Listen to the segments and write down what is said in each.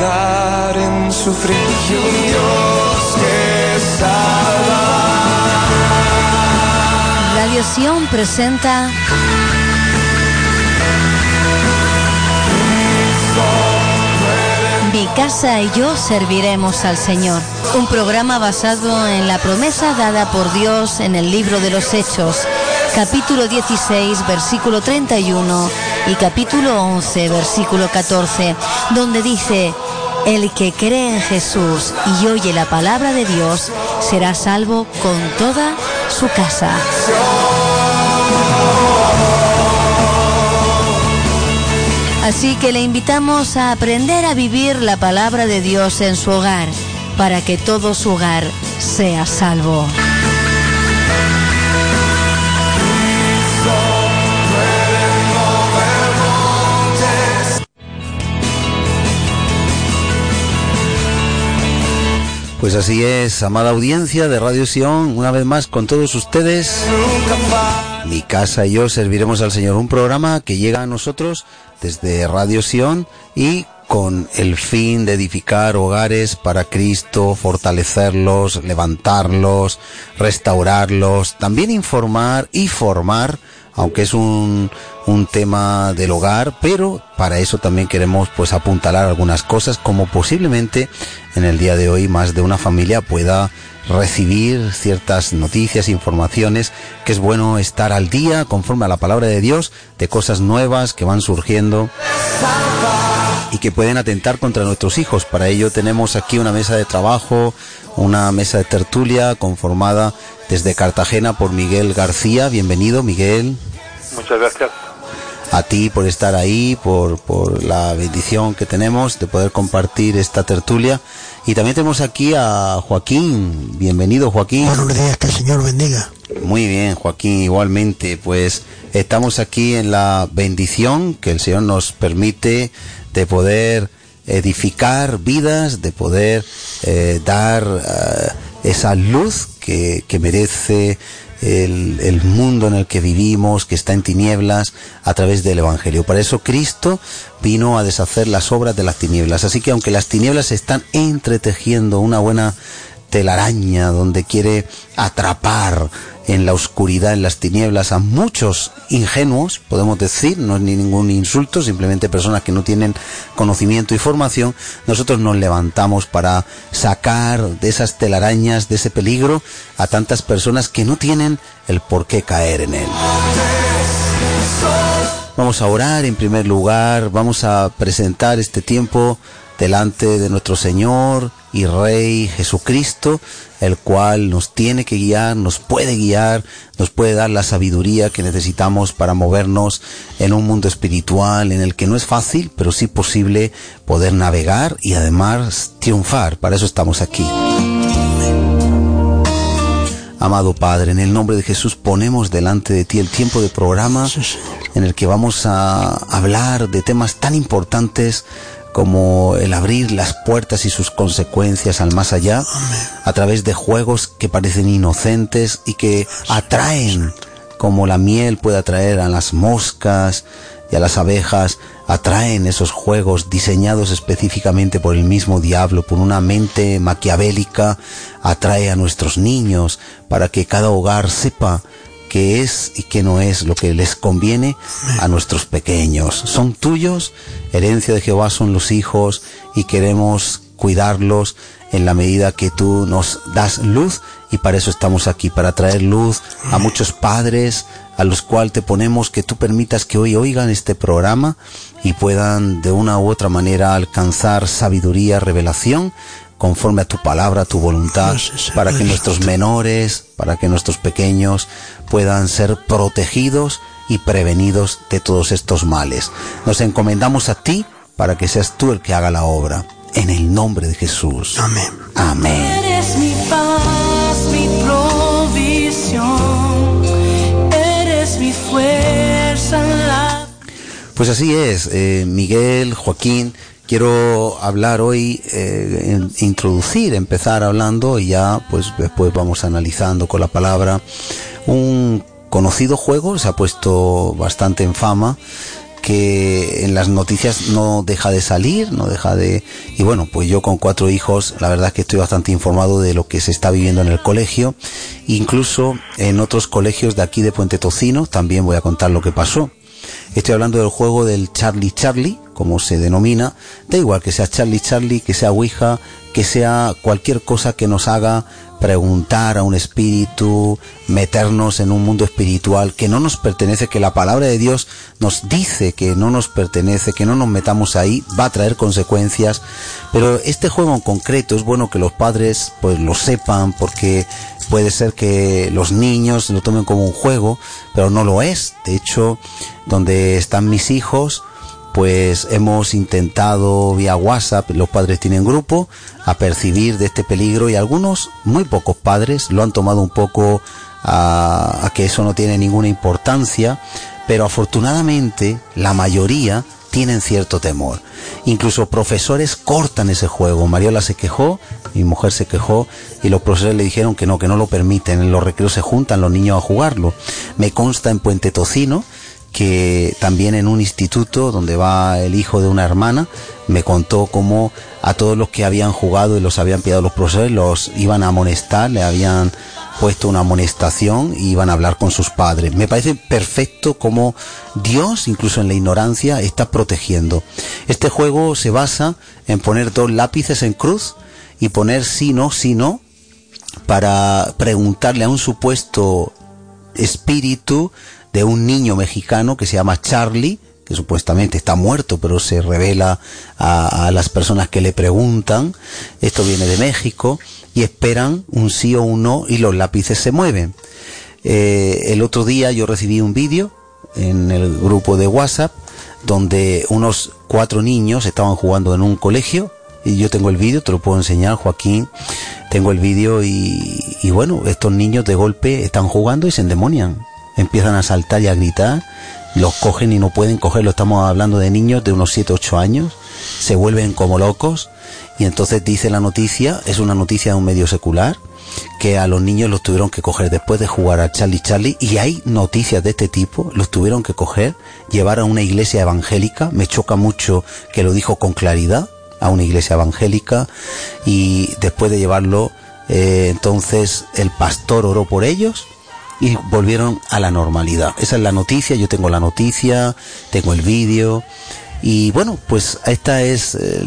quedar en sufrir. Y un Dios que salva. Radio Sion presenta Mi casa y yo serviremos al Señor. Un programa basado en la promesa dada por Dios en el libro de los Hechos, capítulo 16, versículo 31 y capítulo 11, versículo 14, donde dice, el que cree en Jesús y oye la palabra de Dios será salvo con toda su casa. Así que le invitamos a aprender a vivir la palabra de Dios en su hogar, para que todo su hogar sea salvo. Pues así es, amada audiencia de Radio Sion, una vez más con todos ustedes. Mi casa y yo serviremos al Señor un programa que llega a nosotros desde Radio Sion y con el fin de edificar hogares para Cristo, fortalecerlos, levantarlos, restaurarlos, también informar y formar aunque es un, un tema del hogar, pero para eso también queremos pues apuntalar algunas cosas como posiblemente en el día de hoy más de una familia pueda recibir ciertas noticias, informaciones, que es bueno estar al día conforme a la palabra de Dios, de cosas nuevas que van surgiendo y que pueden atentar contra nuestros hijos. Para ello tenemos aquí una mesa de trabajo, una mesa de tertulia conformada desde Cartagena por Miguel García. Bienvenido, Miguel. Muchas gracias. A ti por estar ahí, por, por la bendición que tenemos de poder compartir esta tertulia. Y también tenemos aquí a Joaquín. Bienvenido, Joaquín. Buenos días, que el Señor bendiga. Muy bien, Joaquín, igualmente. Pues estamos aquí en la bendición que el Señor nos permite de poder edificar vidas, de poder eh, dar uh, esa luz que, que merece el, el, mundo en el que vivimos, que está en tinieblas, a través del Evangelio. Para eso Cristo vino a deshacer las obras de las tinieblas. Así que aunque las tinieblas están entretejiendo una buena telaraña donde quiere atrapar en la oscuridad, en las tinieblas, a muchos ingenuos, podemos decir, no es ni ningún insulto, simplemente personas que no tienen conocimiento y formación, nosotros nos levantamos para sacar de esas telarañas, de ese peligro, a tantas personas que no tienen el por qué caer en él. Vamos a orar en primer lugar, vamos a presentar este tiempo delante de nuestro Señor y Rey Jesucristo, el cual nos tiene que guiar, nos puede guiar, nos puede dar la sabiduría que necesitamos para movernos en un mundo espiritual en el que no es fácil, pero sí posible poder navegar y además triunfar. Para eso estamos aquí. Amado Padre, en el nombre de Jesús ponemos delante de ti el tiempo de programa en el que vamos a hablar de temas tan importantes como el abrir las puertas y sus consecuencias al más allá a través de juegos que parecen inocentes y que atraen como la miel puede atraer a las moscas y a las abejas, atraen esos juegos diseñados específicamente por el mismo diablo, por una mente maquiavélica, atrae a nuestros niños para que cada hogar sepa qué es y qué no es lo que les conviene a nuestros pequeños. Son tuyos, herencia de Jehová son los hijos y queremos cuidarlos en la medida que tú nos das luz y para eso estamos aquí, para traer luz a muchos padres a los cuales te ponemos que tú permitas que hoy oigan este programa y puedan de una u otra manera alcanzar sabiduría, revelación conforme a tu palabra, a tu voluntad, para que nuestros menores, para que nuestros pequeños puedan ser protegidos y prevenidos de todos estos males. Nos encomendamos a ti para que seas tú el que haga la obra. En el nombre de Jesús. Amén. Amén. Eres mi paz, mi provisión. Eres mi fuerza. Pues así es, eh, Miguel, Joaquín, quiero hablar hoy, eh, introducir, empezar hablando y ya pues después vamos analizando con la palabra un conocido juego, se ha puesto bastante en fama, que en las noticias no deja de salir, no deja de... Y bueno, pues yo con cuatro hijos, la verdad es que estoy bastante informado de lo que se está viviendo en el colegio. Incluso en otros colegios de aquí de Puente Tocino también voy a contar lo que pasó. Estoy hablando del juego del Charlie Charlie, como se denomina. Da igual que sea Charlie Charlie, que sea Ouija, que sea cualquier cosa que nos haga preguntar a un espíritu, meternos en un mundo espiritual que no nos pertenece, que la palabra de Dios nos dice que no nos pertenece, que no nos metamos ahí, va a traer consecuencias. Pero este juego en concreto es bueno que los padres pues lo sepan porque puede ser que los niños lo tomen como un juego, pero no lo es. De hecho, donde están mis hijos, pues hemos intentado vía WhatsApp, los padres tienen grupo, a percibir de este peligro y algunos, muy pocos padres, lo han tomado un poco a, a que eso no tiene ninguna importancia, pero afortunadamente la mayoría tienen cierto temor. Incluso profesores cortan ese juego. Mariola se quejó, mi mujer se quejó y los profesores le dijeron que no, que no lo permiten. En los recreos se juntan los niños a jugarlo. Me consta en Puente Tocino que también en un instituto donde va el hijo de una hermana me contó cómo a todos los que habían jugado y los habían pillado los profesores los iban a amonestar, le habían puesto una amonestación y iban a hablar con sus padres. Me parece perfecto como Dios, incluso en la ignorancia, está protegiendo. Este juego se basa en poner dos lápices en cruz y poner sí, no, sí, no, para preguntarle a un supuesto espíritu de un niño mexicano que se llama Charlie, que supuestamente está muerto, pero se revela a, las personas que le preguntan. Esto viene de México y esperan un sí o un no y los lápices se mueven. Eh, el otro día yo recibí un vídeo en el grupo de WhatsApp donde unos cuatro niños estaban jugando en un colegio y yo tengo el vídeo, te lo puedo enseñar, Joaquín. Tengo el vídeo y, y bueno, estos niños de golpe están jugando y se endemonian empiezan a saltar y a gritar, los cogen y no pueden cogerlo. Estamos hablando de niños de unos 7, 8 años, se vuelven como locos. Y entonces dice la noticia, es una noticia de un medio secular, que a los niños los tuvieron que coger después de jugar a Charlie Charlie. Y hay noticias de este tipo, los tuvieron que coger, llevar a una iglesia evangélica, me choca mucho que lo dijo con claridad, a una iglesia evangélica. Y después de llevarlo, eh, entonces el pastor oró por ellos y volvieron a la normalidad. Esa es la noticia, yo tengo la noticia, tengo el vídeo y bueno, pues esta es eh,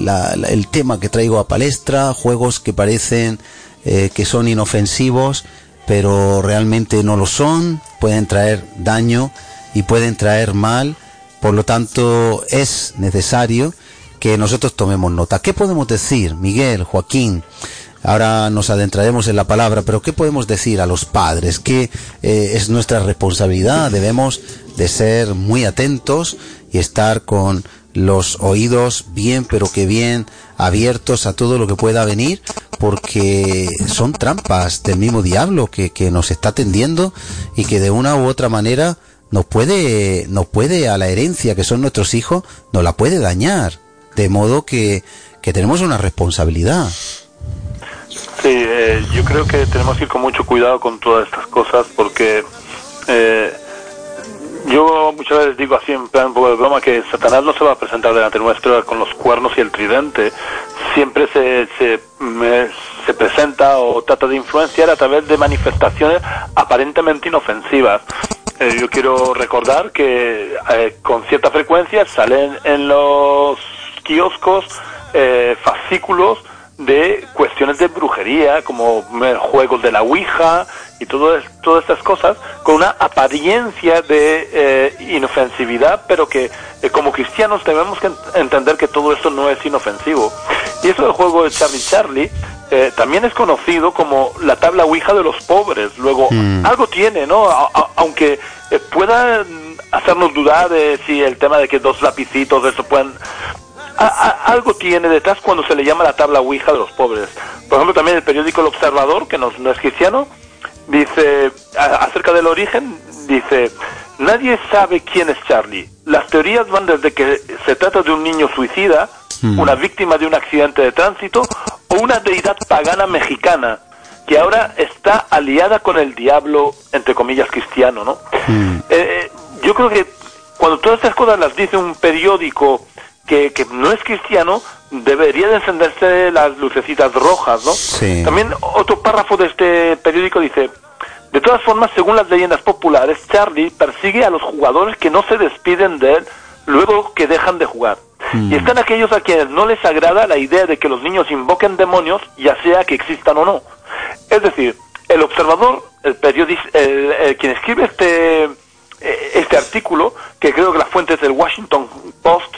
el tema que traigo a palestra, juegos que parecen eh, que son inofensivos, pero realmente no lo son, pueden traer daño y pueden traer mal, por lo tanto es necesario que nosotros tomemos nota. ¿Qué podemos decir, Miguel, Joaquín? Ahora nos adentraremos en la palabra, pero ¿qué podemos decir a los padres? Que eh, es nuestra responsabilidad, debemos de ser muy atentos y estar con los oídos bien, pero que bien abiertos a todo lo que pueda venir, porque son trampas del mismo diablo que, que nos está tendiendo y que de una u otra manera nos puede, nos puede a la herencia que son nuestros hijos, nos la puede dañar. De modo que, que tenemos una responsabilidad. Sí, eh, yo creo que tenemos que ir con mucho cuidado con todas estas cosas porque eh, yo muchas veces digo así en plan un poco de broma que Satanás no se va a presentar delante nuestro con los cuernos y el tridente. Siempre se, se, se presenta o trata de influenciar a través de manifestaciones aparentemente inofensivas. Eh, yo quiero recordar que con cierta frecuencia salen en los kioscos fascículos de cuestiones de brujería, como eh, juegos de la Ouija y todo todas estas cosas, con una apariencia de eh, inofensividad, pero que eh, como cristianos tenemos que entender que todo esto no es inofensivo. Y eso del juego de Charlie Charlie también es conocido como la tabla Ouija de los pobres. Luego, mm. algo tiene, ¿no? aunque pueda hacernos dudar de si el tema de que dos lapicitos, de eso pueden algo tiene detrás cuando se le llama la tabla Ouija de los pobres. Por ejemplo, también el periódico El Observador, que no, es cristiano, dice, acerca del origen, dice, nadie sabe quién es Charlie. Las teorías van desde que se trata de un niño suicida, hmm. una víctima de un accidente de tránsito, o una deidad pagana mexicana, que ahora está aliada con el diablo, entre comillas, cristiano, ¿no? Hmm. Eh, eh, yo creo que cuando todas estas cosas las dice un periódico que, que no es cristiano, debería de encenderse las lucecitas rojas, ¿no? Sí. También otro párrafo de este periódico dice, de todas formas, según las leyendas populares, Charlie persigue a los jugadores que no se despiden de él luego que dejan de jugar. Y están aquellos a quienes no les agrada la idea de que los niños invoquen demonios, ya sea que existan o no. Es decir, el observador, el periodista, el, el- quien escribe este, eh, este artículo, que creo que la fuente es del Washington Post,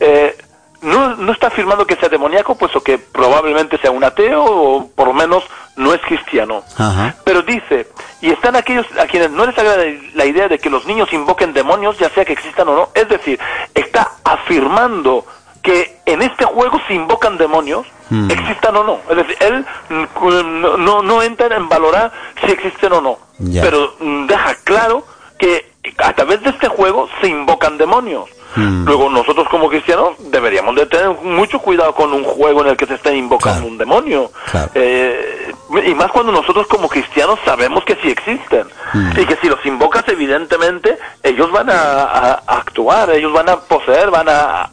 eh, no, no está afirmando que sea demoníaco, puesto que probablemente sea un ateo o por lo menos no es cristiano. Ajá. Pero dice, y están aquellos a quienes no les agrada la idea de que los niños invoquen demonios, ya sea que existan o no. Es decir, está afirmando que en este juego se invocan demonios, Mm. existan o no. Es decir, él no, no, no entra en valorar si existen o no. Pero deja claro que a través de este juego se invocan demonios. Mm. Luego nosotros como cristianos deberíamos de tener mucho cuidado con un juego en el que se esté invocando Claro. un demonio. Claro. Eh, y más cuando nosotros como cristianos sabemos que sí existen. Mm. Y que si los invocas evidentemente ellos van a, a- a actuar, ellos van a poseer, van a,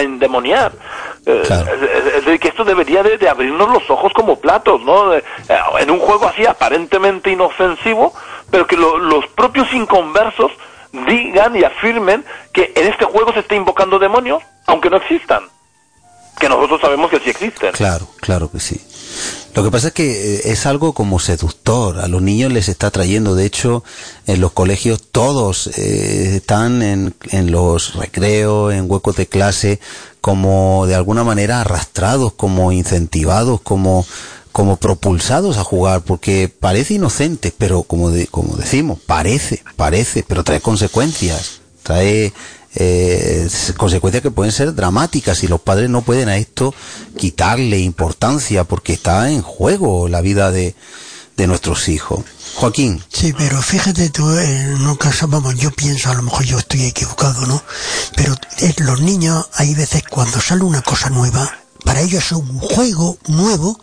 endemoniar. Eh, Claro. es, es- es decir, que esto debería de, de abrirnos los ojos como platos, ¿no? De- eh, en un juego así aparentemente inofensivo, pero que lo- los propios inconversos digan y afirmen que en este juego se está invocando demonios, aunque no existan. Que nosotros sabemos que sí existen. Claro, claro que sí. Lo que pasa es que eh, es algo como seductor, a los niños les está trayendo, de hecho, en los colegios todos eh, están en, en los recreos, en huecos de clase, como de alguna manera arrastrados, como incentivados, como, como propulsados a jugar, porque parece inocente, pero como, de, como decimos, parece, parece, pero trae consecuencias, trae eh, consecuencias que pueden ser dramáticas y los padres no pueden a esto quitarle importancia porque está en juego la vida de, de nuestros hijos. Joaquín, Sí, pero fíjate tú, en un caso, vamos, yo pienso, a lo mejor yo estoy equivocado, ¿no? Pero eh, los niños, hay veces cuando sale una cosa nueva, para ellos es un juego nuevo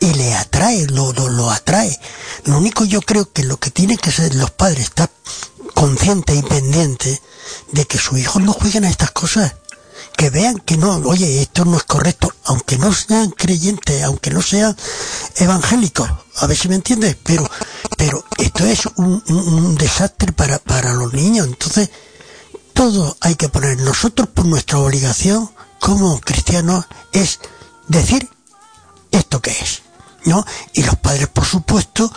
y le atrae, lo, lo, lo atrae. Lo único yo creo que lo que tienen que ser los padres, estar conscientes y pendientes de que sus hijos no jueguen a estas cosas. Que vean que no, oye, esto no es correcto, aunque no sean creyentes, aunque no sean evangélicos, a ver si me entiendes, pero, pero esto es un, un- un desastre para, para los niños, entonces todo hay que poner. Nosotros por nuestra obligación como cristianos es decir esto que es, Y los padres, por supuesto,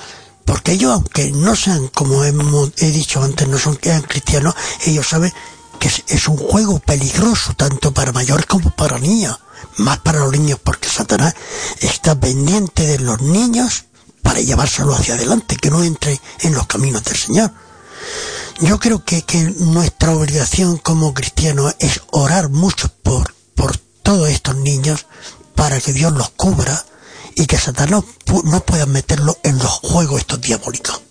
porque ellos, aunque no sean, como hemos, he dicho antes, no son cristianos, ellos saben que es, un juego peligroso, tanto para mayores como para niños, más para los niños, porque Satanás está pendiente de los niños para llevárselo hacia adelante, que no entre en los caminos del Señor. Yo creo que, que nuestra obligación como cristianos es orar mucho por, por todos estos niños para que Dios los cubra y que Satanás no pueda meterlos en los juegos estos diabólicos.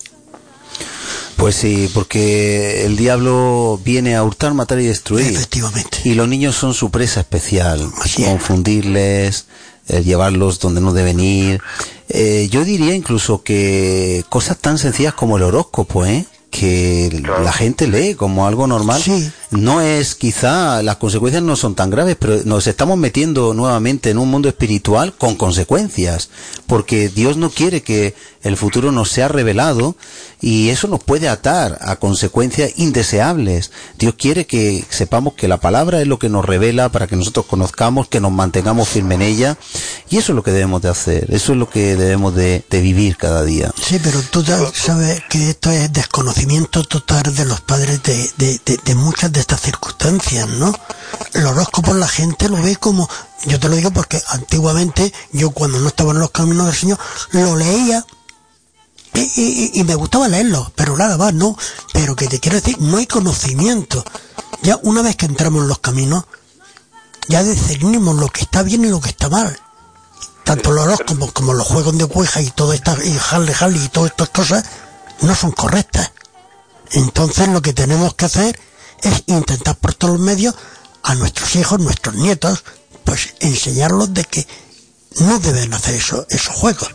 pues sí, porque el diablo viene a hurtar, matar y destruir. Efectivamente. Y los niños son su presa especial. Así es. Confundirles, eh, llevarlos donde no deben ir. Eh, yo diría incluso que cosas tan sencillas como el horóscopo, ¿eh? que la gente lee como algo normal. Sí. No es quizá, las consecuencias no son tan graves, pero nos estamos metiendo nuevamente en un mundo espiritual con consecuencias, porque Dios no quiere que el futuro nos sea revelado y eso nos puede atar a consecuencias indeseables. Dios quiere que sepamos que la palabra es lo que nos revela para que nosotros conozcamos, que nos mantengamos firmes en ella y eso es lo que debemos de hacer, eso es lo que debemos de, vivir cada día. Sí, pero tú sabes que esto es desconocimiento total de los padres de, de- de muchas de estas circunstancias, ¿no? El horóscopo la gente lo ve como, yo te lo digo porque antiguamente yo cuando no estaba en los caminos del Señor lo leía y, me gustaba leerlo, pero nada más, ¿no? Pero que te quiero decir, no hay conocimiento. Ya una vez que entramos en los caminos, ya discernimos lo que está bien y lo que está mal tanto los horóscopos como los juegos de Ouija y todo estas y Harley Harley y todas estas cosas no son correctas. Entonces lo que tenemos que hacer es intentar por todos los medios a nuestros hijos, nuestros nietos, pues enseñarlos de que no deben hacer eso, esos juegos.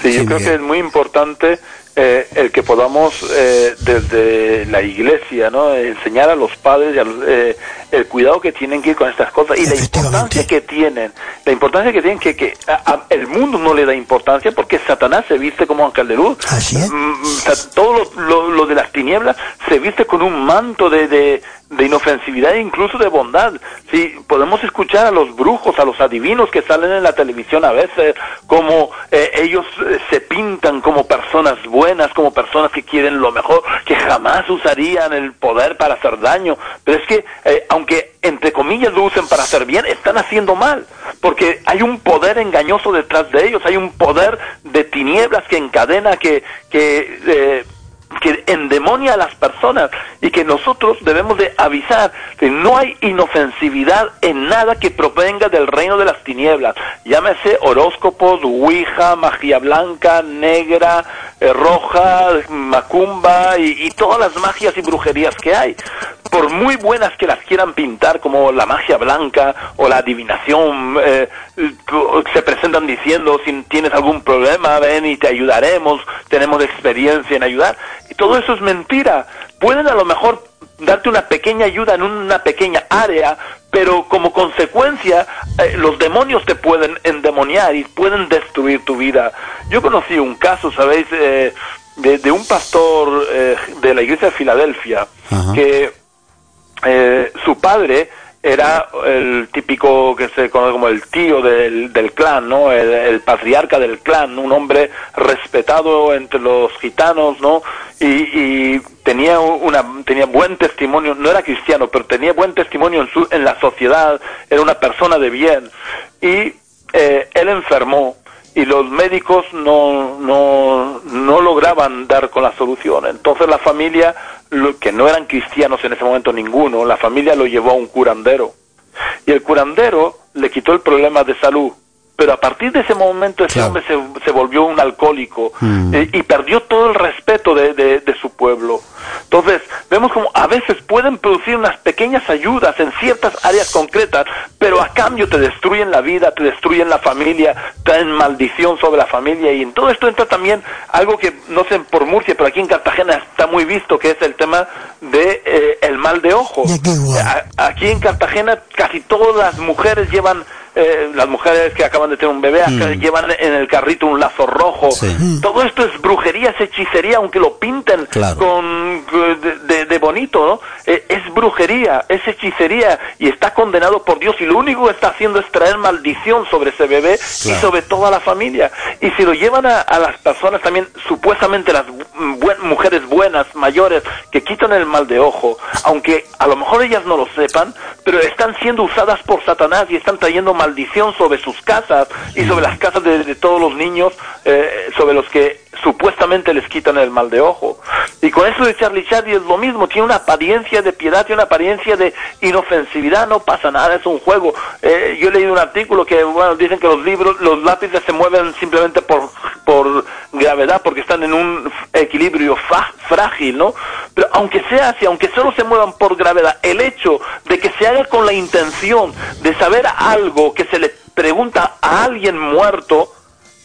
Sí, yo Sí, creo que es muy importante eh, el que podamos eh, desde la iglesia no enseñar a los padres y a los, eh, el cuidado que tienen que ir con estas cosas y la importancia que tienen la importancia que tienen que, que a, a, el mundo no le da importancia porque Satanás se viste como ángel de luz. Así es. Mm, todo lo, lo, lo, de las tinieblas se viste con un manto de, de, de inofensividad e incluso de bondad. Sí, podemos escuchar a los brujos, a los adivinos que salen en la televisión a veces, como eh, ellos eh, se pintan como personas buenas, como personas que quieren lo mejor, que jamás usarían el poder para hacer daño. Pero es que, eh, aunque entre comillas lo usen para hacer bien, están haciendo mal, porque hay un poder engañoso detrás de ellos, hay un poder de tinieblas que encadena, que, que eh, que endemonia a las personas y que nosotros debemos de avisar que no hay inofensividad en nada que provenga del reino de las tinieblas. Llámese horóscopos, ouija, magia blanca, negra, eh, roja, macumba y, y todas las magias y brujerías que hay. Por muy buenas que las quieran pintar como la magia blanca o la adivinación, eh, se presentan diciendo si tienes algún problema, ven y te ayudaremos, tenemos experiencia en ayudar. Y todo eso es mentira. Pueden a lo mejor darte una pequeña ayuda en una pequeña área, pero como consecuencia eh, los demonios te pueden endemoniar y pueden destruir tu vida. Yo conocí un caso, ¿sabéis? Eh, de, de, un pastor eh, de la iglesia de Filadelfia, Ajá. que eh, su padre era el típico que se conoce como el tío del, del clan, ¿no? El, patriarca del clan, un hombre respetado entre los gitanos, ¿no? Y, y, tenía una tenía buen testimonio, no era cristiano, pero tenía buen testimonio en su en la sociedad, era una persona de bien y eh, él enfermó y los médicos no, no, no lograban dar con la solución. Entonces la familia, lo, que no eran cristianos en ese momento ninguno, la familia lo llevó a un curandero. Y el curandero le quitó el problema de salud. Pero a partir de ese momento ese claro. hombre se, se, volvió un alcohólico mm. eh, y perdió todo el respeto de, de, de, su pueblo. Entonces, vemos como a veces pueden producir unas pequeñas ayudas en ciertas áreas concretas, pero a cambio te destruyen la vida, te destruyen la familia, traen maldición sobre la familia y en todo esto entra también algo que no sé por Murcia, pero aquí en Cartagena está muy visto, que es el tema de eh, el mal de ojo. Aquí en Cartagena casi todas las mujeres llevan eh, las mujeres que acaban de tener un bebé mm. llevan en el carrito un lazo rojo. Sí. Todo esto es brujería, es hechicería, aunque lo pinten claro. con de, de, de, bonito, ¿no? Eh, es brujería, es hechicería y está condenado por Dios y lo único que está haciendo es traer maldición sobre ese bebé claro. y sobre toda la familia. Y si lo llevan a, a las personas también, supuestamente las buen, mujeres buenas, mayores, que quitan el mal de ojo, aunque a lo mejor ellas no lo sepan, pero están siendo usadas por Satanás y están trayendo maldición sobre sus casas y sobre las casas de, de todos los niños eh, sobre los que supuestamente les quitan el mal de ojo. Y con eso de Charlie Chaplin es lo mismo, tiene una apariencia de piedad, tiene una apariencia de inofensividad, no pasa nada, es un juego. Eh, yo he leído un artículo que, bueno, dicen que los libros, los lápices se mueven simplemente por, por gravedad, porque están en un equilibrio frágil, ¿no? Pero aunque sea así, aunque solo se muevan por gravedad, el hecho de que se haga con la intención de saber algo que se le pregunta a alguien muerto,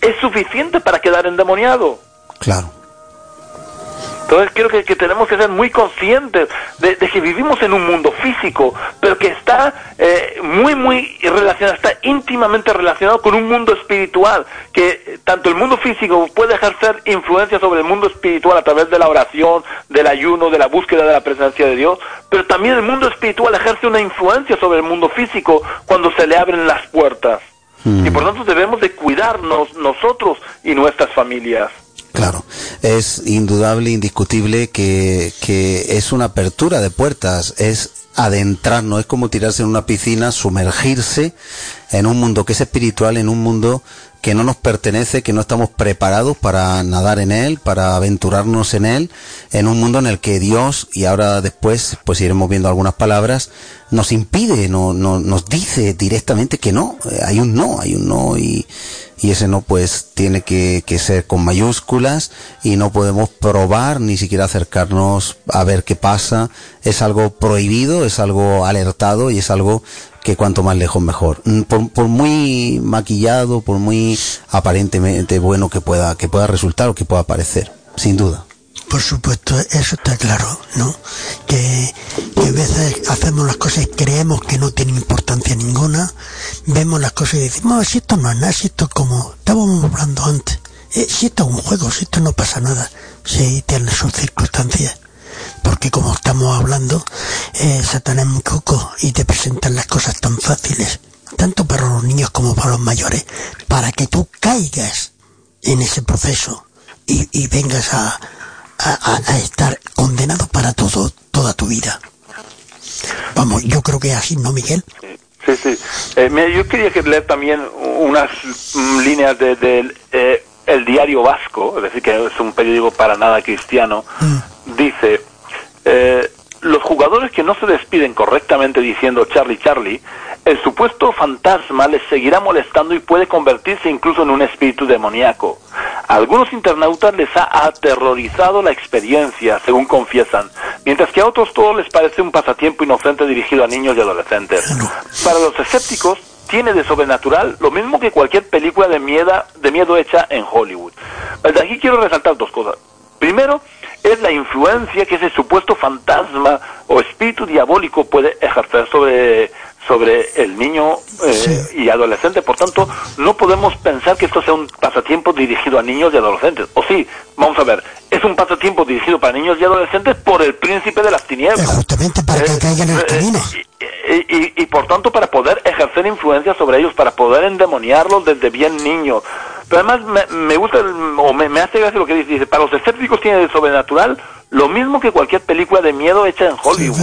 es suficiente para quedar endemoniado. Claro. Entonces creo que, que, tenemos que ser muy conscientes de, de, que vivimos en un mundo físico, pero que está eh, muy, muy relacionado, está íntimamente relacionado con un mundo espiritual, que tanto el mundo físico puede ejercer influencia sobre el mundo espiritual a través de la oración, del ayuno, de la búsqueda de la presencia de Dios, pero también el mundo espiritual ejerce una influencia sobre el mundo físico cuando se le abren las puertas. Y por tanto debemos de cuidarnos nosotros y nuestras familias. Claro, es indudable, indiscutible que, que es una apertura de puertas, es adentrarnos, es como tirarse en una piscina, sumergirse en un mundo que es espiritual, en un mundo que no nos pertenece, que no estamos preparados para nadar en él, para aventurarnos en él, en un mundo en el que Dios, y ahora después pues iremos viendo algunas palabras, nos impide, no, no, nos dice directamente que no, hay un no, hay un no y, y ese no pues tiene que, ser con mayúsculas y no podemos probar ni siquiera acercarnos a ver qué pasa, es algo prohibido, es algo alertado y es algo que cuanto más lejos mejor. Por, por, muy maquillado, por muy aparentemente bueno que pueda, que pueda resultar o que pueda parecer. sin duda. Por supuesto, eso está claro, ¿no? Que, que a veces hacemos las cosas y creemos que no tienen importancia ninguna, vemos las cosas y decimos, si esto no es nada, si esto es como estábamos hablando antes, eh, si esto es un juego, si esto no pasa nada, si tiene sus circunstancias. Porque como estamos hablando, eh, Satanás es muy coco y te presentan las cosas tan fáciles, tanto para los niños como para los mayores, para que tú caigas en ese proceso y, y vengas a, a, a, estar condenado para todo, toda tu vida. Vamos, yo creo que es así, ¿no, Miguel? Sí, sí. Eh, mira, yo quería que leer también unas mm, líneas de, de eh, El Diario Vasco, es decir, que es un periódico para nada cristiano, Mm. dice, eh, los jugadores que no se despiden correctamente diciendo Charlie, Charlie, el supuesto fantasma les seguirá molestando y puede convertirse incluso en un espíritu demoníaco. A algunos internautas les ha aterrorizado la experiencia, según confiesan, mientras que a otros todo les parece un pasatiempo inocente dirigido a niños y adolescentes. Para los escépticos, tiene de sobrenatural lo mismo que cualquier película de miedo, de miedo hecha en Hollywood. Desde aquí quiero resaltar dos cosas. Primero, es la influencia que ese supuesto fantasma o espíritu diabólico puede ejercer sobre, sobre el niño eh, Sí. y adolescente. Por tanto, no podemos pensar que esto sea un pasatiempo dirigido a niños y adolescentes. O sí, vamos a ver, es un pasatiempo dirigido para niños y adolescentes por el príncipe de las tinieblas. justamente para que Eh, caigan en el eh, y, y- y, por tanto para poder ejercer influencia sobre ellos, para poder endemoniarlos desde bien niños. Pero además me, me gusta, el- o me, me hace gracia lo que dice, dice, para los escépticos tiene de sobrenatural lo mismo que cualquier película de miedo hecha en Hollywood.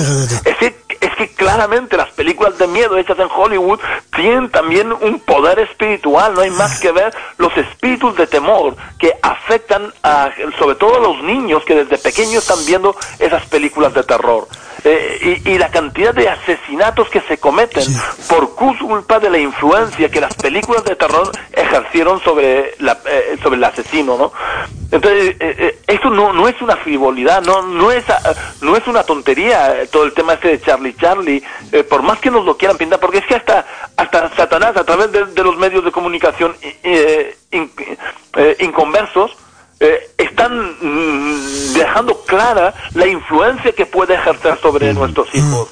es, que, es que claramente las películas de miedo hechas en Hollywood tienen también un poder espiritual, no hay más que ver los espíritus de temor que afectan a, sobre todo a los niños que desde pequeños están viendo esas películas de terror. Eh, y, y la cantidad de asesinatos que se cometen por culpa de la influencia que las películas de terror ejercieron sobre, la, eh, sobre el asesino, ¿no? Entonces, eh, eh, esto no, no es una frivolidad, no, no, es, ah, no es una tontería eh, todo el tema este de Charlie Charlie, eh, por más que nos lo quieran pintar, porque es que hasta, hasta Satanás, a través de, de los medios de comunicación eh, in- eh, inconversos, están mm, dejando clara la influencia que puede ejercer sobre nuestros hijos.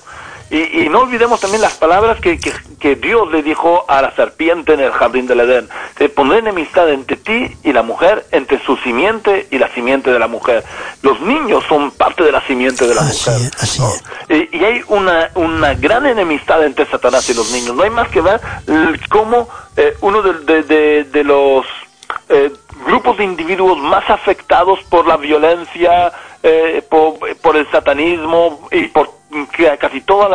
Y, y no olvidemos también las palabras que, que, que Dios le dijo a la serpiente en el jardín del Edén. Te pondré enemistad entre ti y la mujer, entre su simiente y la simiente de la mujer. Los niños son parte de la simiente de la Así mujer. es, así ¿no? es. Y, y hay una, una gran enemistad entre Satanás y los niños. No hay más que ver cómo eh, uno de, de- de- de los eh, grupos de individuos más afectados por la violencia, eh, por, por el satanismo y por casi todo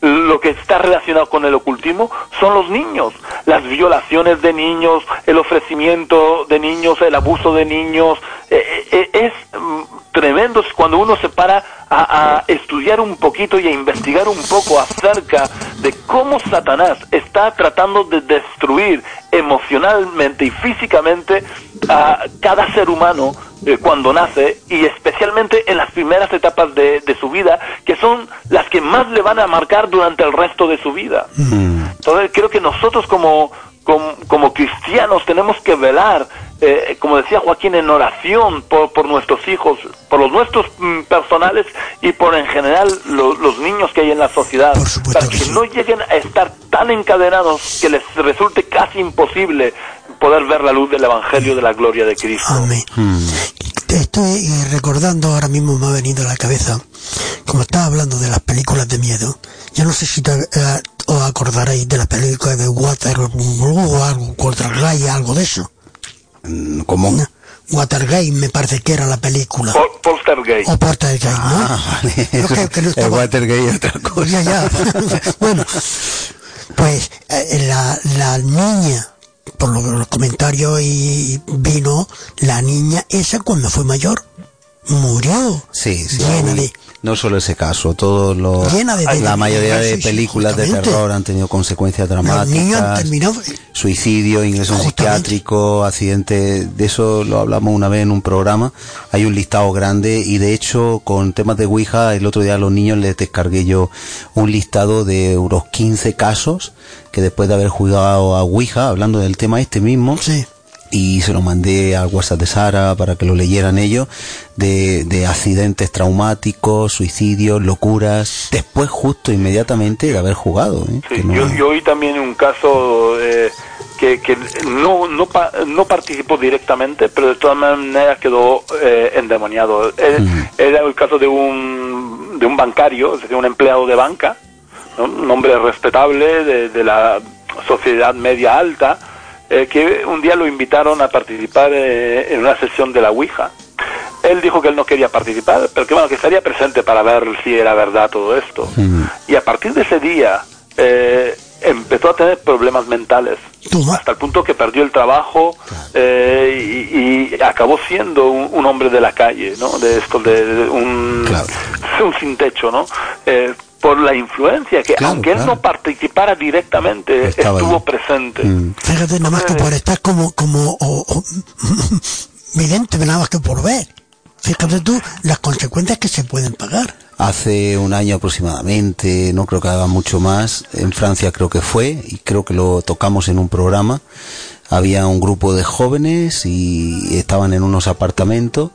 lo que está relacionado con el ocultismo son los niños. Las violaciones de niños, el ofrecimiento de niños, el abuso de niños. eh, eh, es mm, tremendo cuando uno se para a estudiar un poquito y a investigar un poco acerca de cómo Satanás está tratando de destruir emocionalmente y físicamente a cada ser humano eh, cuando nace y especialmente en las primeras etapas de, de su vida que son las que más le van a marcar durante el resto de su vida. Entonces creo que nosotros como, como, como cristianos tenemos que velar, eh, como decía Joaquín, en oración por, por nuestros hijos, por los nuestros mm, personales y por en general lo- los niños que hay en la sociedad, para que que sí. no lleguen a estar tan encadenados que les resulte casi imposible poder ver la luz del Evangelio de la gloria de Cristo. Amén. Te estoy eh, recordando, ahora mismo me ha venido a la cabeza, como estaba hablando de las películas de miedo, yo no sé si te, eh, os acordaréis de la película de Waterloo o algo, Watergate, algo de eso. Mm, ¿Cómo? Watergate me parece que era la película. Pol- Poltergeist. O Poltergeist, ¿no? Ah, vale. Que no El estaba- Watergate es otra cosa. Ya, ya. bueno, pues eh, la, la niña, por lo- los comentarios y vino, la niña esa cuando fue mayor, murió. Sí, sí. Llena de... No solo ese caso, todos los, Llena de- la de- mayoría de películas de terror han tenido consecuencias Los niños han dramáticas. terminado... Suicidio, ingreso psiquiátrico, accidente, de eso lo hablamos una vez en un programa. Hay un listado grande y de hecho con temas de Ouija, el otro día a los niños les descargué yo un listado de unos 15 casos que después de haber jugado a Ouija, hablando del tema este mismo, Sí. Y se lo mandé al WhatsApp de Sara para que lo leyeran ellos, de, de accidentes traumáticos, suicidios, locuras, después justo inmediatamente de haber jugado. ¿eh? Sí, Que no- yo, yo oí también un caso eh, que, que no, no, pa- no participó directamente, pero de todas maneras quedó eh, endemoniado. Eh, Era el caso de un, de un bancario, es decir, un empleado de banca, un hombre respetable de, de la sociedad media alta, eh, que un día lo invitaron a participar eh, en una sesión de la Ouija. Él dijo que él no quería participar, pero que bueno, que estaría presente para ver si era verdad todo esto. Y a partir de ese día eh, empezó a tener problemas mentales, Toma. hasta el punto que perdió el trabajo eh, y, y acabó siendo un, un hombre de la calle, ¿no? De esto, de, de un, Claro. un sin techo, ¿no? Por la influencia que, Claro, aunque él claro. no participara directamente, Estaba estuvo ahí. presente. Mm. Fíjate, nada más que por estar como, como o- o- vidente, nada más que por ver. Fíjate tú las consecuencias que se pueden pagar. Hace un año aproximadamente, no creo que haga mucho más, en Francia creo que fue, y creo que lo tocamos en un programa, había un grupo de jóvenes y estaban en unos apartamentos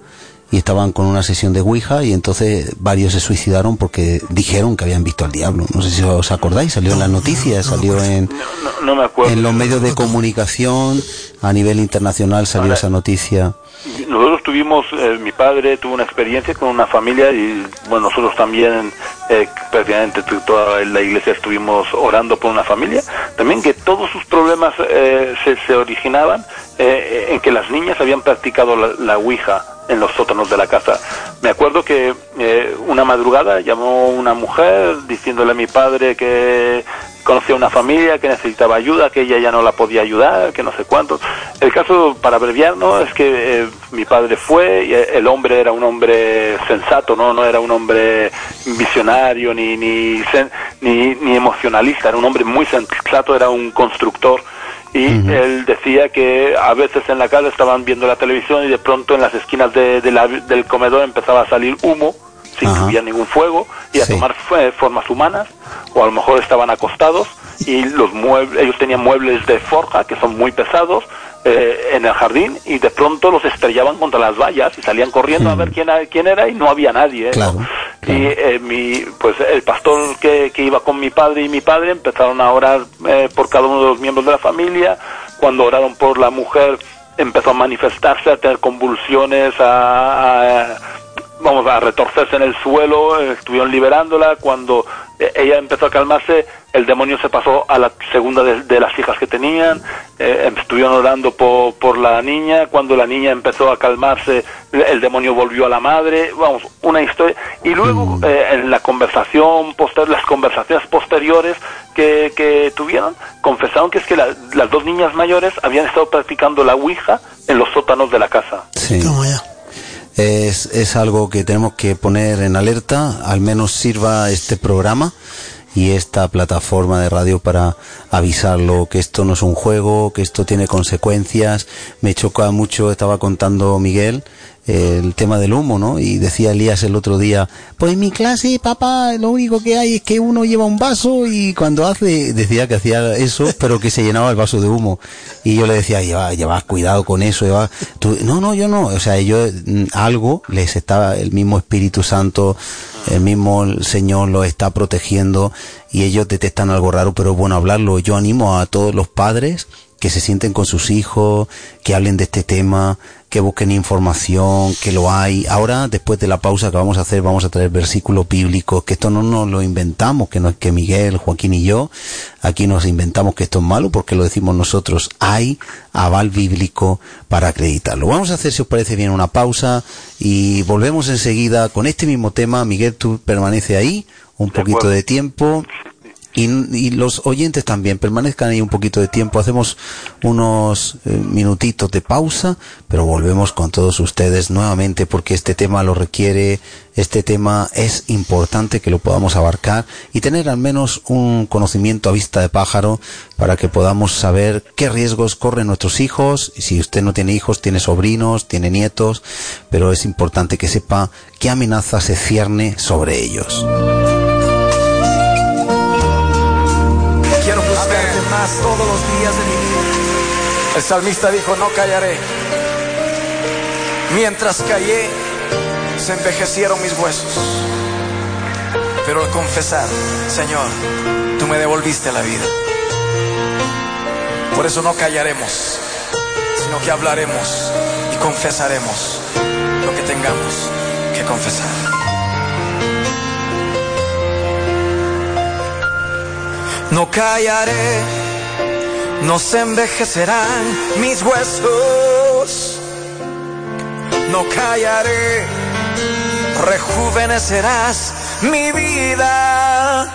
y estaban con una sesión de Ouija y entonces varios se suicidaron porque dijeron que habían visto al diablo. No sé si os acordáis, salió en las noticias, salió en, me acuerdo. en los medios de comunicación, a nivel internacional salió Ahora- esa noticia. Nosotros tuvimos, eh, mi padre tuvo una experiencia con una familia y bueno, nosotros también eh, prácticamente toda la iglesia estuvimos orando por una familia. También que todos sus problemas eh, se, se originaban eh, en que las niñas habían practicado la, la Ouija en los sótanos de la casa. Me acuerdo que eh, una madrugada llamó una mujer diciéndole a mi padre que conocía una familia que necesitaba ayuda, que ella ya no la podía ayudar, que no sé cuánto. El caso, para abreviar, ¿no? es que eh, mi padre fue y el hombre era un hombre sensato, no, no era un hombre visionario ni ni, sen- ni ni emocionalista, era un hombre muy sensato, era un constructor y él decía que a veces en la casa estaban viendo la televisión y de pronto en las esquinas de- de la- del comedor empezaba a salir humo sin que hubiera ningún fuego y a tomar formas humanas o a lo mejor estaban acostados y los muebles ellos tenían muebles de forja que son muy pesados eh, en el jardín y de pronto los estrellaban contra las vallas y salían corriendo a ver quién, quién era y no había nadie claro. y eh, mi pues el pastor que, que iba con mi padre y mi padre empezaron a orar eh, por cada uno de los miembros de la familia. Cuando oraron por la mujer empezó a manifestarse a tener convulsiones a, a- vamos a retorcerse en el suelo eh, estuvieron liberándola. Cuando eh, ella empezó a calmarse el demonio se pasó a la segunda de, de las hijas que tenían eh, estuvieron orando por, por la niña cuando la niña empezó a calmarse el demonio volvió a la madre vamos una historia y luego eh, en la conversación poster las conversaciones posteriores que, que tuvieron confesaron que es que la- las dos niñas mayores habían estado practicando la ouija en los sótanos de la casa Sí. Toma ya. Es, es algo que tenemos que poner en alerta, al menos sirva este programa y esta plataforma de radio para avisarlo, que esto no es un juego, que esto tiene consecuencias. Me choca mucho, estaba contando Miguel, el tema del humo, ¿no? Y decía Elías el otro día, pues en mi clase, papá, lo único que hay es que uno lleva un vaso y cuando hace, decía que hacía eso, pero que se llenaba el vaso de humo. Y yo le decía, lleva, lleva cuidado con eso, lleva, tú, no, no, yo no, o sea, yo, mm, algo les estaba, el mismo Espíritu Santo, el mismo Señor lo está protegiendo y ellos detectan algo raro, pero bueno, hablarlo. Yo animo a todos los padres que se sienten con sus hijos, que hablen de este tema, que busquen información, que lo hay. Ahora, después de la pausa que vamos a hacer, vamos a traer versículos bíblicos, que esto no nos lo inventamos, que no es que Miguel, Joaquín y yo, aquí nos inventamos que esto es malo porque lo decimos nosotros. Hay aval bíblico para acreditarlo. Vamos a hacer, si os parece bien, una pausa y volvemos enseguida con este mismo tema. Miguel, tú permanece ahí un De poquito acuerdo. de tiempo. Y, y los oyentes también permanezcan ahí un poquito de tiempo. Hacemos unos eh, minutitos de pausa, pero volvemos con todos ustedes nuevamente porque este tema lo requiere. Este tema es importante que lo podamos abarcar y tener al menos un conocimiento a vista de pájaro para que podamos saber qué riesgos corren nuestros hijos. Si usted no tiene hijos, tiene sobrinos, tiene nietos, pero es importante que sepa qué amenaza se cierne sobre ellos. Todos los días de mi vida. El salmista dijo, no callaré. Mientras callé, se envejecieron mis huesos. Pero al confesar, Señor, tú me devolviste la vida. Por eso no callaremos, sino que hablaremos y confesaremos lo que tengamos que confesar. No callaré, no se envejecerán mis huesos. No callaré, rejuvenecerás mi vida.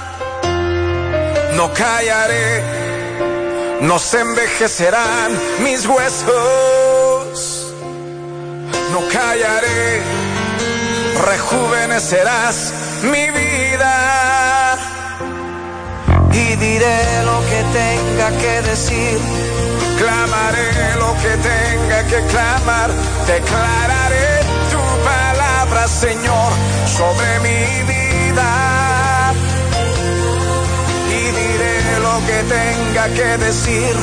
No callaré, no se envejecerán mis huesos. No callaré, rejuvenecerás mi vida. Y diré lo tenga que decir, clamaré lo que tenga que clamar, declararé tu palabra, Señor, sobre mi vida. Y diré lo que tenga que decir,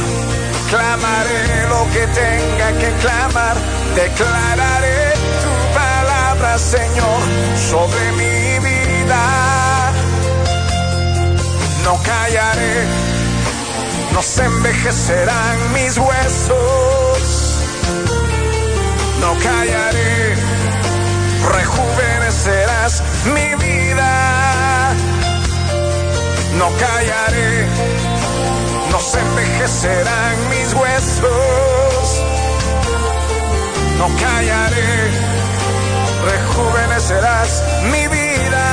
clamaré lo que tenga que clamar, declararé tu palabra, Señor, sobre mi vida. No callaré, no se envejecerán mis huesos. No callaré, rejuvenecerás mi vida. No callaré, no se envejecerán mis huesos. No callaré, rejuvenecerás mi vida.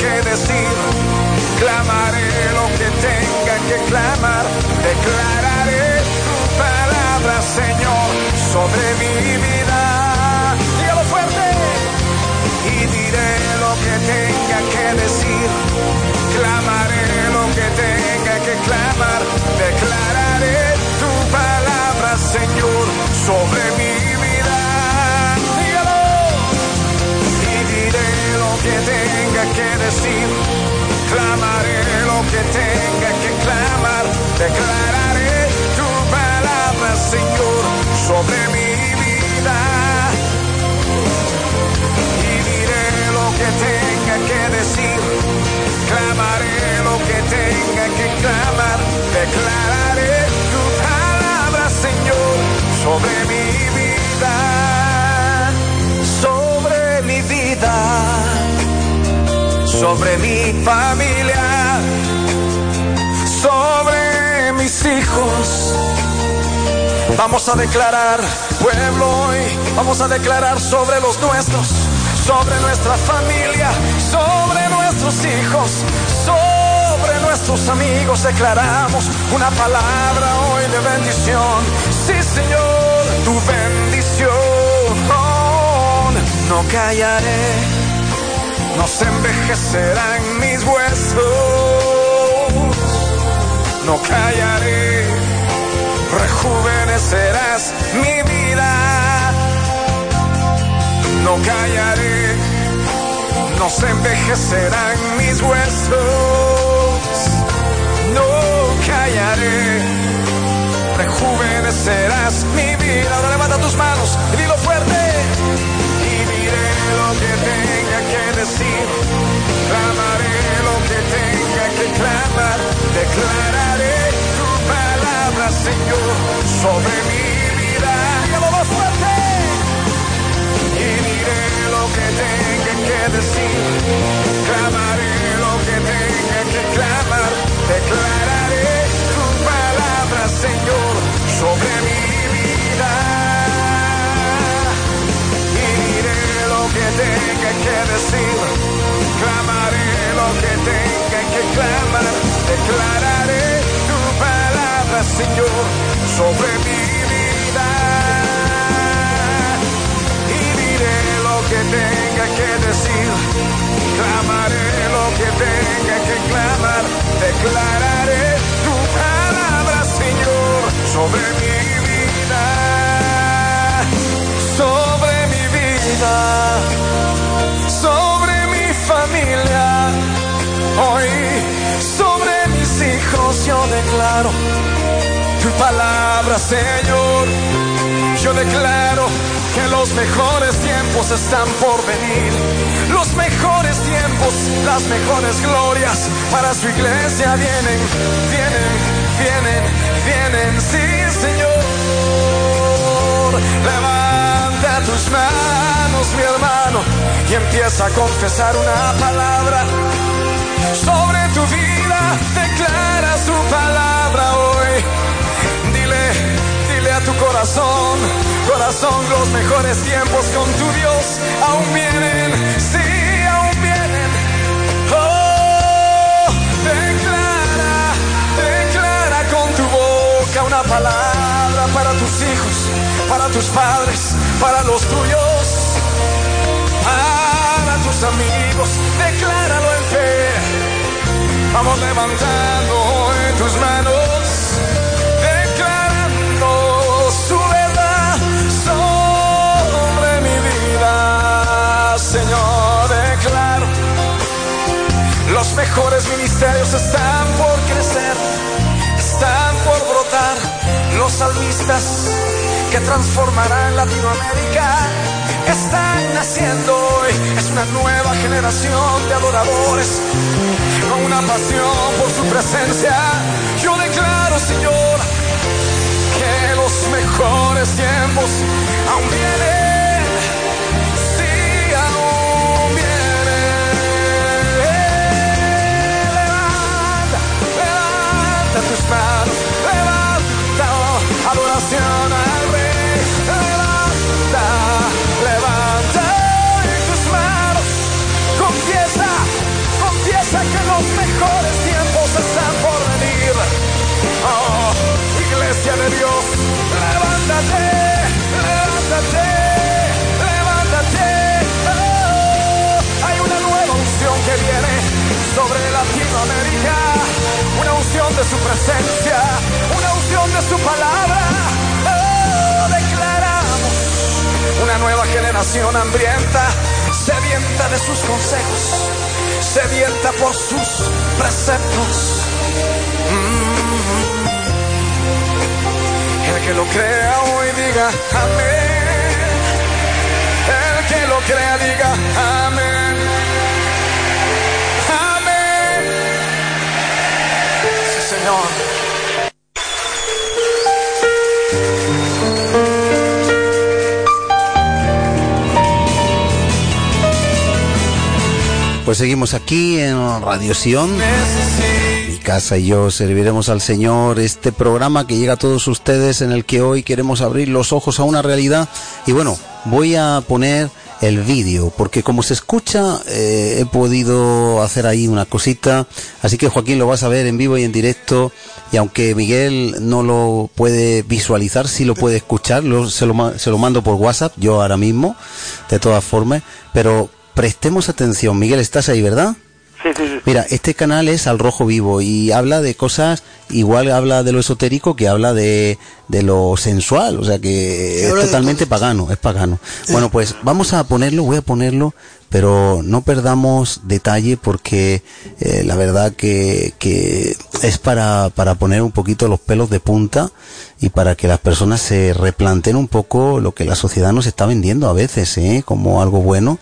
Que decir, clamaré lo que tenga que clamar, declararé tu palabra, Señor, sobre mi vida. Dígalo fuerte. Y diré lo que tenga que decir, clamaré lo que tenga que clamar, declararé tu palabra, Señor, sobre mi vida. Que decir, clamaré lo que tenga que clamar, declararé tu palabra, Señor, sobre mi vida. Y diré lo que tenga que decir, clamaré lo que tenga que clamar, declararé tu palabra, Señor, sobre mi vida sobre mi familia, sobre mis hijos. Vamos a declarar, pueblo, hoy vamos a declarar sobre los nuestros, sobre nuestra familia, sobre nuestros hijos, sobre nuestros amigos. Declaramos una palabra hoy de bendición. Sí, Señor, tu bendición no callaré, no se envejecerán mis huesos, no callaré, rejuvenecerás mi vida, no callaré, no se envejecerán mis huesos, no callaré, rejuvenecerás mi vida. Ahora levanta tus manos y dilo fuerte. Lo que tenga que decir, clamaré lo que tenga que clamar, declararé tu palabra, Señor, sobre mi vida. Dígalo más fuerte. Y diré lo que tenga que decir, clamaré lo que tenga que clamar, declararé tu palabra, Señor, sobre mi vida. que tenga que decir, clamaré lo que tenga que clamar, declararé tu palabra, Señor, sobre mi vida. Y diré lo que tenga que decir, clamaré lo que tenga que clamar. Señor. Yo declaro que los mejores tiempos están por venir. Los mejores tiempos, las mejores glorias para su iglesia vienen, vienen, vienen, vienen. Sí, Señor. Levanta tus manos, mi hermano, y empieza a confesar una palabra sobre tu vida. Declara su palabra corazón, corazón, los mejores tiempos con tu Dios aún vienen. Sí, aún vienen. Oh, declara, declara con tu boca una palabra para tus hijos, para tus padres, para los tuyos, para tus amigos. Decláralo en fe. Vamos levantando hoy tus manos, mejores ministerios están por crecer, están por brotar. Los salmistas que transformarán Latinoamérica están naciendo hoy. Es una nueva generación de adoradores con una pasión por su presencia. Yo declaro, Señor, que los mejores tiempos aún vienen. De su presencia, una unción de su palabra. Oh, declaramos una nueva generación hambrienta, sedienta de sus consejos, sedienta por sus preceptos. Mm. El que lo crea hoy diga amén. El que lo crea diga amén. Amén. Pues seguimos aquí en Radio Sion. Mi casa y yo serviremos al Señor este programa que llega a todos ustedes en el que hoy queremos abrir los ojos a una realidad. Y bueno, voy a poner el vídeo, porque como se escucha, eh, he podido hacer ahí una cosita, así que Joaquín lo vas a ver en vivo y en directo, y aunque Miguel no lo puede visualizar, sí lo puede escuchar, lo- se, lo, se lo mando por WhatsApp, yo ahora mismo, de todas formas, pero prestemos atención, Miguel, estás ahí, ¿verdad? Sí, sí, sí. Mira, este canal es al rojo vivo y habla de cosas, igual habla de lo esotérico que habla de, de lo sensual, o sea que es totalmente pagano, es pagano. Bueno, pues vamos a ponerlo, voy a ponerlo, pero no perdamos detalle porque eh, la verdad que, que es para, para poner un poquito los pelos de punta y para que las personas se replanteen un poco lo que la sociedad nos está vendiendo a veces, ¿eh? como algo bueno,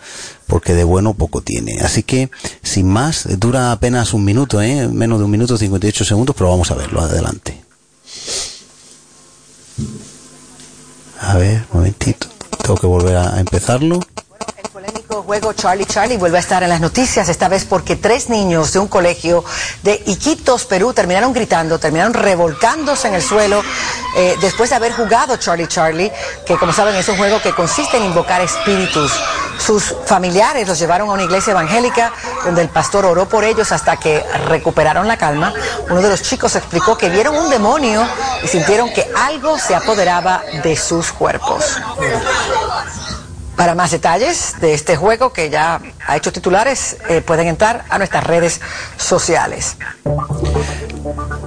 porque de bueno poco tiene. Así que, sin más, dura apenas un minuto, ¿eh? menos de un minuto 58 segundos, pero vamos a verlo adelante. A ver, un momentito, tengo que volver a empezarlo. Juego Charlie Charlie vuelve a estar en las noticias, esta vez porque tres niños de un colegio de Iquitos, Perú, terminaron gritando, terminaron revolcándose en el suelo eh, después de haber jugado Charlie Charlie, que como saben es un juego que consiste en invocar espíritus. Sus familiares los llevaron a una iglesia evangélica donde el pastor oró por ellos hasta que recuperaron la calma. Uno de los chicos explicó que vieron un demonio y sintieron que algo se apoderaba de sus cuerpos. Para más detalles de este juego que ya ha hecho titulares, eh, pueden entrar a nuestras redes sociales.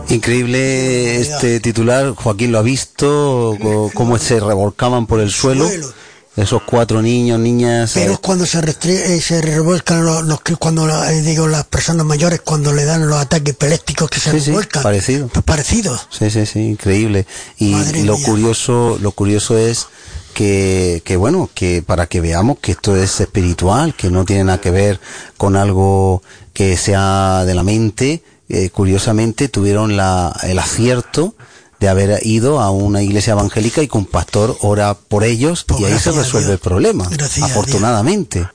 Increíble este titular, Joaquín lo ha visto, cómo se revolcaban por el suelo. Esos cuatro niños, niñas. Pero eh, es cuando se, eh, se revuelcan los, los que- cuando eh, digo las personas mayores cuando le dan los ataques epilépticos que se Sí, sí, revuelcan. parecido. Pues parecido. Sí, sí, sí, increíble. Y Madre lo mía. curioso, lo curioso es que, que bueno, que para que veamos que esto es espiritual, que no tiene nada que ver con algo que sea de la mente, eh, curiosamente tuvieron la, el acierto de haber ido a una iglesia evangélica y que un pastor ora por ellos Pues y ahí se resuelve el problema, Gracias afortunadamente.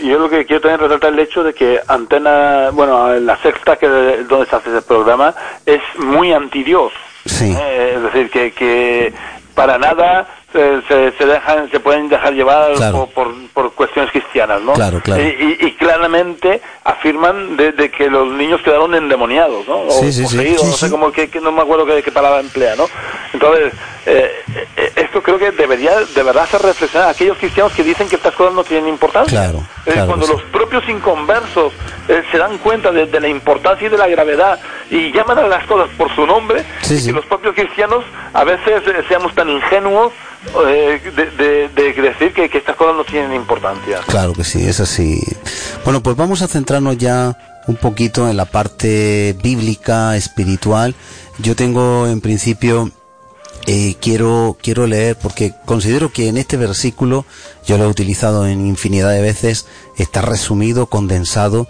Yo lo que quiero también resaltar el hecho de que Antena, bueno, la sexta, que donde se hace ese programa, es muy anti-Dios. Sí. Eh, es decir, que, que para nada se, se, se dejan, se pueden dejar llevar Claro. por, por, cuestiones cristianas, ¿no? Claro, claro. Y, y- y claramente afirman de, de que los niños quedaron endemoniados, ¿no? O Sí, poseídos, Sí, no sé cómo, que, que no me acuerdo qué, qué palabra emplea, ¿no? Entonces, eh, eh, esto creo que debería de verdad hacer reflexionar a aquellos cristianos que dicen que estas cosas no tienen importancia. Claro, Eh, claro cuando los propios inconversos eh, se dan cuenta de, de la importancia y de la gravedad y llaman a las cosas por su nombre, y que los propios cristianos a veces eh, seamos tan ingenuos eh, de, de- de decir que, que estas cosas no tienen importancia. Claro que sí, es así. Bueno, pues vamos a centrarnos ya un poquito en la parte bíblica, espiritual. Yo tengo en principio, eh, quiero, quiero leer, porque considero que en este versículo, yo lo he utilizado en infinidad de veces, está resumido, condensado,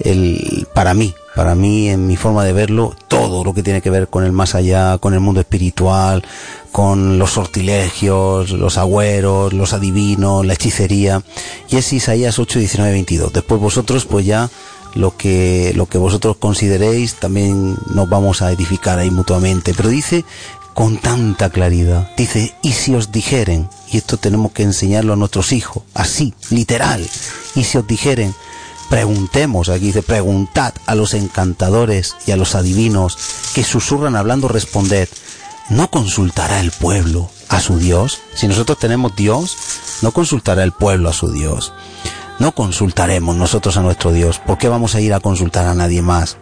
el, para mí, para mí, en mi forma de verlo, todo lo que tiene que ver con el más allá, con el mundo espiritual, con los sortilegios, los agüeros, los adivinos, la hechicería. Y es Isaías 8, 19, 22. Después vosotros, pues ya lo que, lo que vosotros consideréis, también nos vamos a edificar ahí mutuamente. Pero dice con tanta claridad, dice, y si os dijeren, y esto tenemos que enseñarlo a nuestros hijos, así, literal, y si os dijeren, Preguntemos, aquí dice, preguntad a los encantadores y a los adivinos que susurran hablando, responded, ¿no consultará el pueblo a su Dios? Si nosotros tenemos Dios, no consultará el pueblo a su Dios. No consultaremos nosotros a nuestro Dios. ¿Por qué vamos a ir a consultar a nadie más?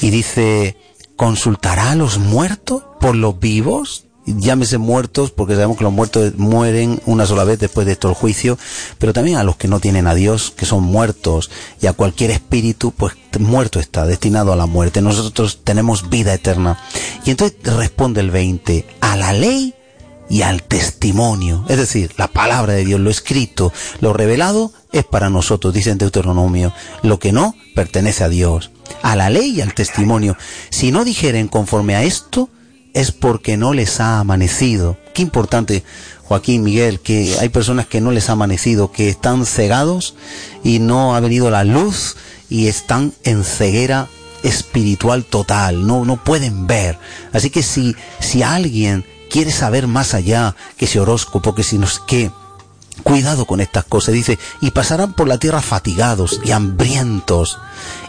Y dice, ¿consultará a los muertos por los vivos? Llámese muertos, porque sabemos que los muertos mueren una sola vez después de esto el juicio, pero también a los que no tienen a Dios, que son muertos, y a cualquier espíritu, pues muerto está, destinado a la muerte. Nosotros tenemos vida eterna. Y entonces responde el 20, a la ley y al testimonio. Es decir, la palabra de Dios, lo escrito, lo revelado es para nosotros, dice en Deuteronomio. Lo que no pertenece a Dios. A la ley y al testimonio. Si no dijeren conforme a esto, es porque no les ha amanecido. Qué importante, Joaquín, Miguel, que hay personas que no les ha amanecido, que están cegados y no ha venido la luz y están en ceguera espiritual total, no, no pueden ver. Así que si, si alguien quiere saber más allá que ese horóscopo, que si nos, que, Cuidado con estas cosas, dice, y pasarán por la tierra fatigados y hambrientos,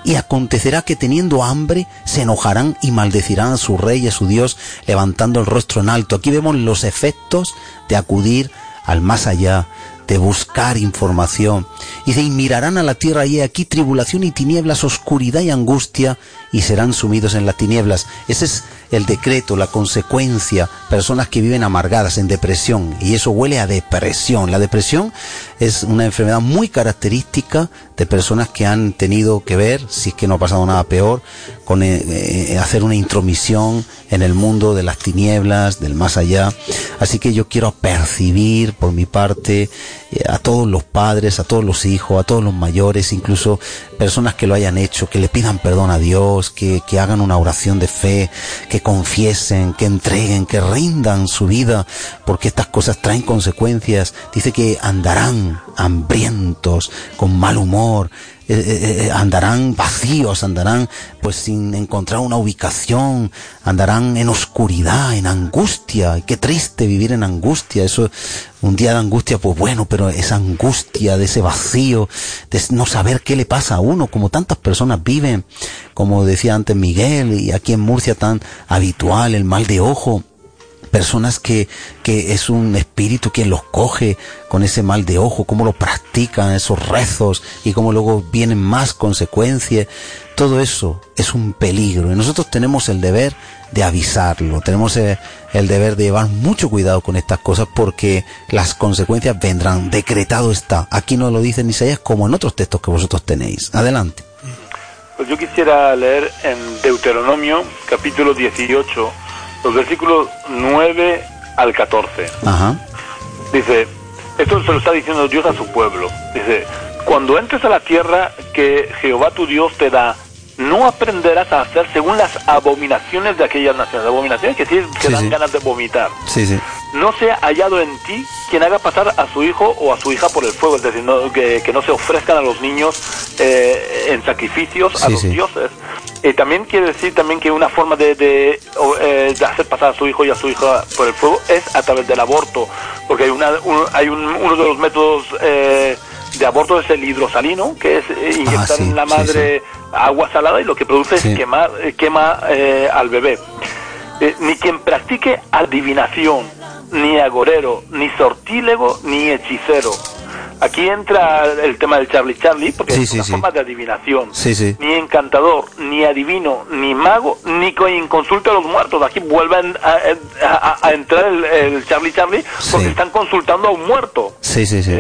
y acontecerá que teniendo hambre se enojarán y maldecirán a su rey y a su Dios, levantando el rostro en alto. Aquí vemos los efectos de acudir al más allá, de buscar información. Y dice, y mirarán a la tierra y aquí tribulación y tinieblas, oscuridad y angustia, y serán sumidos en las tinieblas. Ese es el decreto, la consecuencia, personas que viven amargadas, en depresión, y eso huele a depresión. La depresión es una enfermedad muy característica de personas que han tenido que ver, si es que no ha pasado nada peor, con eh, eh, hacer una intromisión en el mundo de las tinieblas, del más allá. Así que yo quiero percibir por mi parte a todos los padres, a todos los hijos, a todos los mayores, incluso personas que lo hayan hecho, que le pidan perdón a Dios, que, que hagan una oración de fe, que confiesen, que entreguen, que rindan su vida, porque estas cosas traen consecuencias. Dice que andarán hambrientos, con mal humor, eh, eh, eh, andarán vacíos, andarán pues sin encontrar una ubicación, andarán en oscuridad, en angustia. Qué triste vivir en angustia. Eso, un día de angustia, pues bueno, pero esa angustia de ese vacío, de no saber qué le pasa a uno, como tantas personas viven, como decía antes Miguel, y aquí en Murcia tan habitual, el mal de ojo personas que, que es un espíritu quien los coge con ese mal de ojo, cómo lo practican esos rezos y cómo luego vienen más consecuencias. Todo eso es un peligro y nosotros tenemos el deber de avisarlo, tenemos eh, el, deber de llevar mucho cuidado con estas cosas porque las consecuencias vendrán, decretado está. Aquí no lo dice Isaías como en otros textos que vosotros tenéis. Adelante. Pues yo quisiera leer en Deuteronomio capítulo 18 los versículos 9 al 14. Ajá. Dice, esto se lo está diciendo Dios a su pueblo. Dice, cuando entres a la tierra que Jehová tu Dios te da, no aprenderás a hacer según las abominaciones de aquellas naciones. Abominaciones que sí que Sí, dan sí. ganas de vomitar. No sea hallado en ti quien haga pasar a su hijo o a su hija por el fuego, es decir, no- que, que no se ofrezcan a los niños eh, en sacrificios a los dioses. Y también quiere decir también que una forma de, de, eh, de hacer pasar a su hijo y a su hija por el fuego es a través del aborto, porque hay, una, un- hay un- uno de los métodos eh, de aborto es el hidrosalino, que es eh, inyectar Ah, sí, en la sí, madre agua salada y lo que produce es quemar, eh, quema eh, al bebé. Eh, ni quien practique adivinación, ni agorero, ni sortílego, ni hechicero. Aquí entra el tema del Charlie Charlie, porque Sí, es una forma de adivinación. Sí, sí. Ni encantador, ni adivino, ni mago, ni consulta a los muertos. Aquí vuelven a, a- a entrar el, el Charlie Charlie porque están consultando a un muerto. Sí, sí, sí.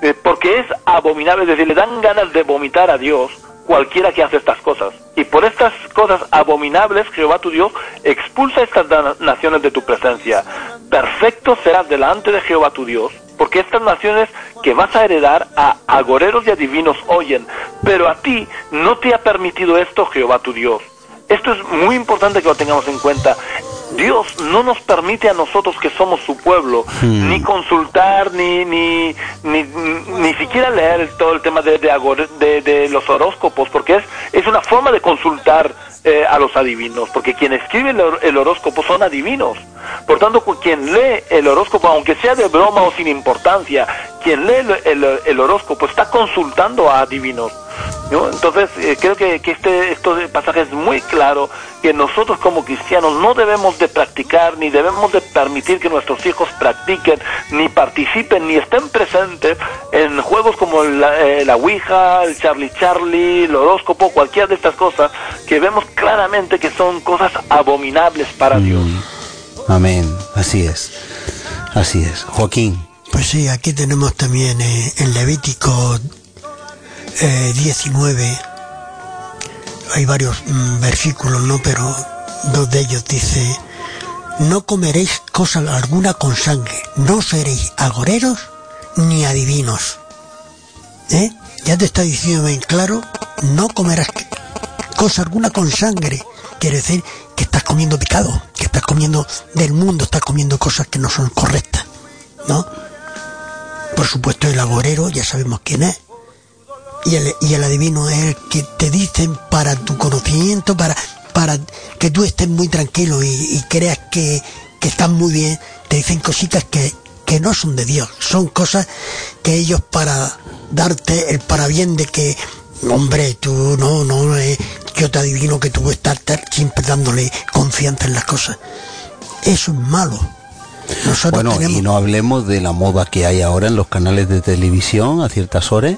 Eh, porque es abominable, es decir, le dan ganas de vomitar a Dios cualquiera que hace estas cosas. Y por estas cosas abominables, Jehová tu Dios expulsa estas naciones de tu presencia. Perfecto serás delante de Jehová tu Dios, porque estas naciones que vas a heredar a agoreros y adivinos oyen, pero a ti no te ha permitido esto Jehová tu Dios. Esto es muy importante que lo tengamos en cuenta. Dios no nos permite a nosotros que somos su pueblo Hmm. ni consultar ni ni, ni ni siquiera leer todo el tema de de, agor- de- de los horóscopos porque es es una forma de consultar eh, a los adivinos porque quien escribe el, hor- el horóscopo son adivinos por tanto quien lee el horóscopo aunque sea de broma o sin importancia quien lee el, el- el horóscopo está consultando a adivinos ¿no? Entonces, eh, creo que, que este, este pasaje es muy claro que nosotros como cristianos no debemos de practicar ni debemos de permitir que nuestros hijos practiquen, ni participen, ni estén presentes en juegos como la, eh, la Ouija, el Charlie Charlie, el horóscopo, cualquiera de estas cosas que vemos claramente que son cosas abominables para Dios. Amén. Así es. Así es. Joaquín. Pues sí, aquí tenemos también eh, en Levítico eh, 19, hay varios mm, versículos, ¿no? Pero dos de ellos dice, no comeréis cosa alguna con sangre, no seréis agoreros ni adivinos. ¿Eh? Ya te está diciendo bien claro, no comerás cosa alguna con sangre. Quiere decir que estás comiendo pecado, que estás comiendo del mundo, estás comiendo cosas que no son correctas, ¿no? Por supuesto el agorero, ya sabemos quién es. Y el, y el adivino es el que te dicen para tu conocimiento, para, para que tú estés muy tranquilo y, y creas que, que estás muy bien. Te dicen cositas que, que no son de Dios. Son cosas que ellos para darte el parabién de que, hombre, tú no, no, eh, yo te adivino que tú estás siempre dándole confianza en las cosas. Eso es malo. Nosotros Bueno, tenemos... y no hablemos de la moda que hay ahora en los canales de televisión a ciertas horas,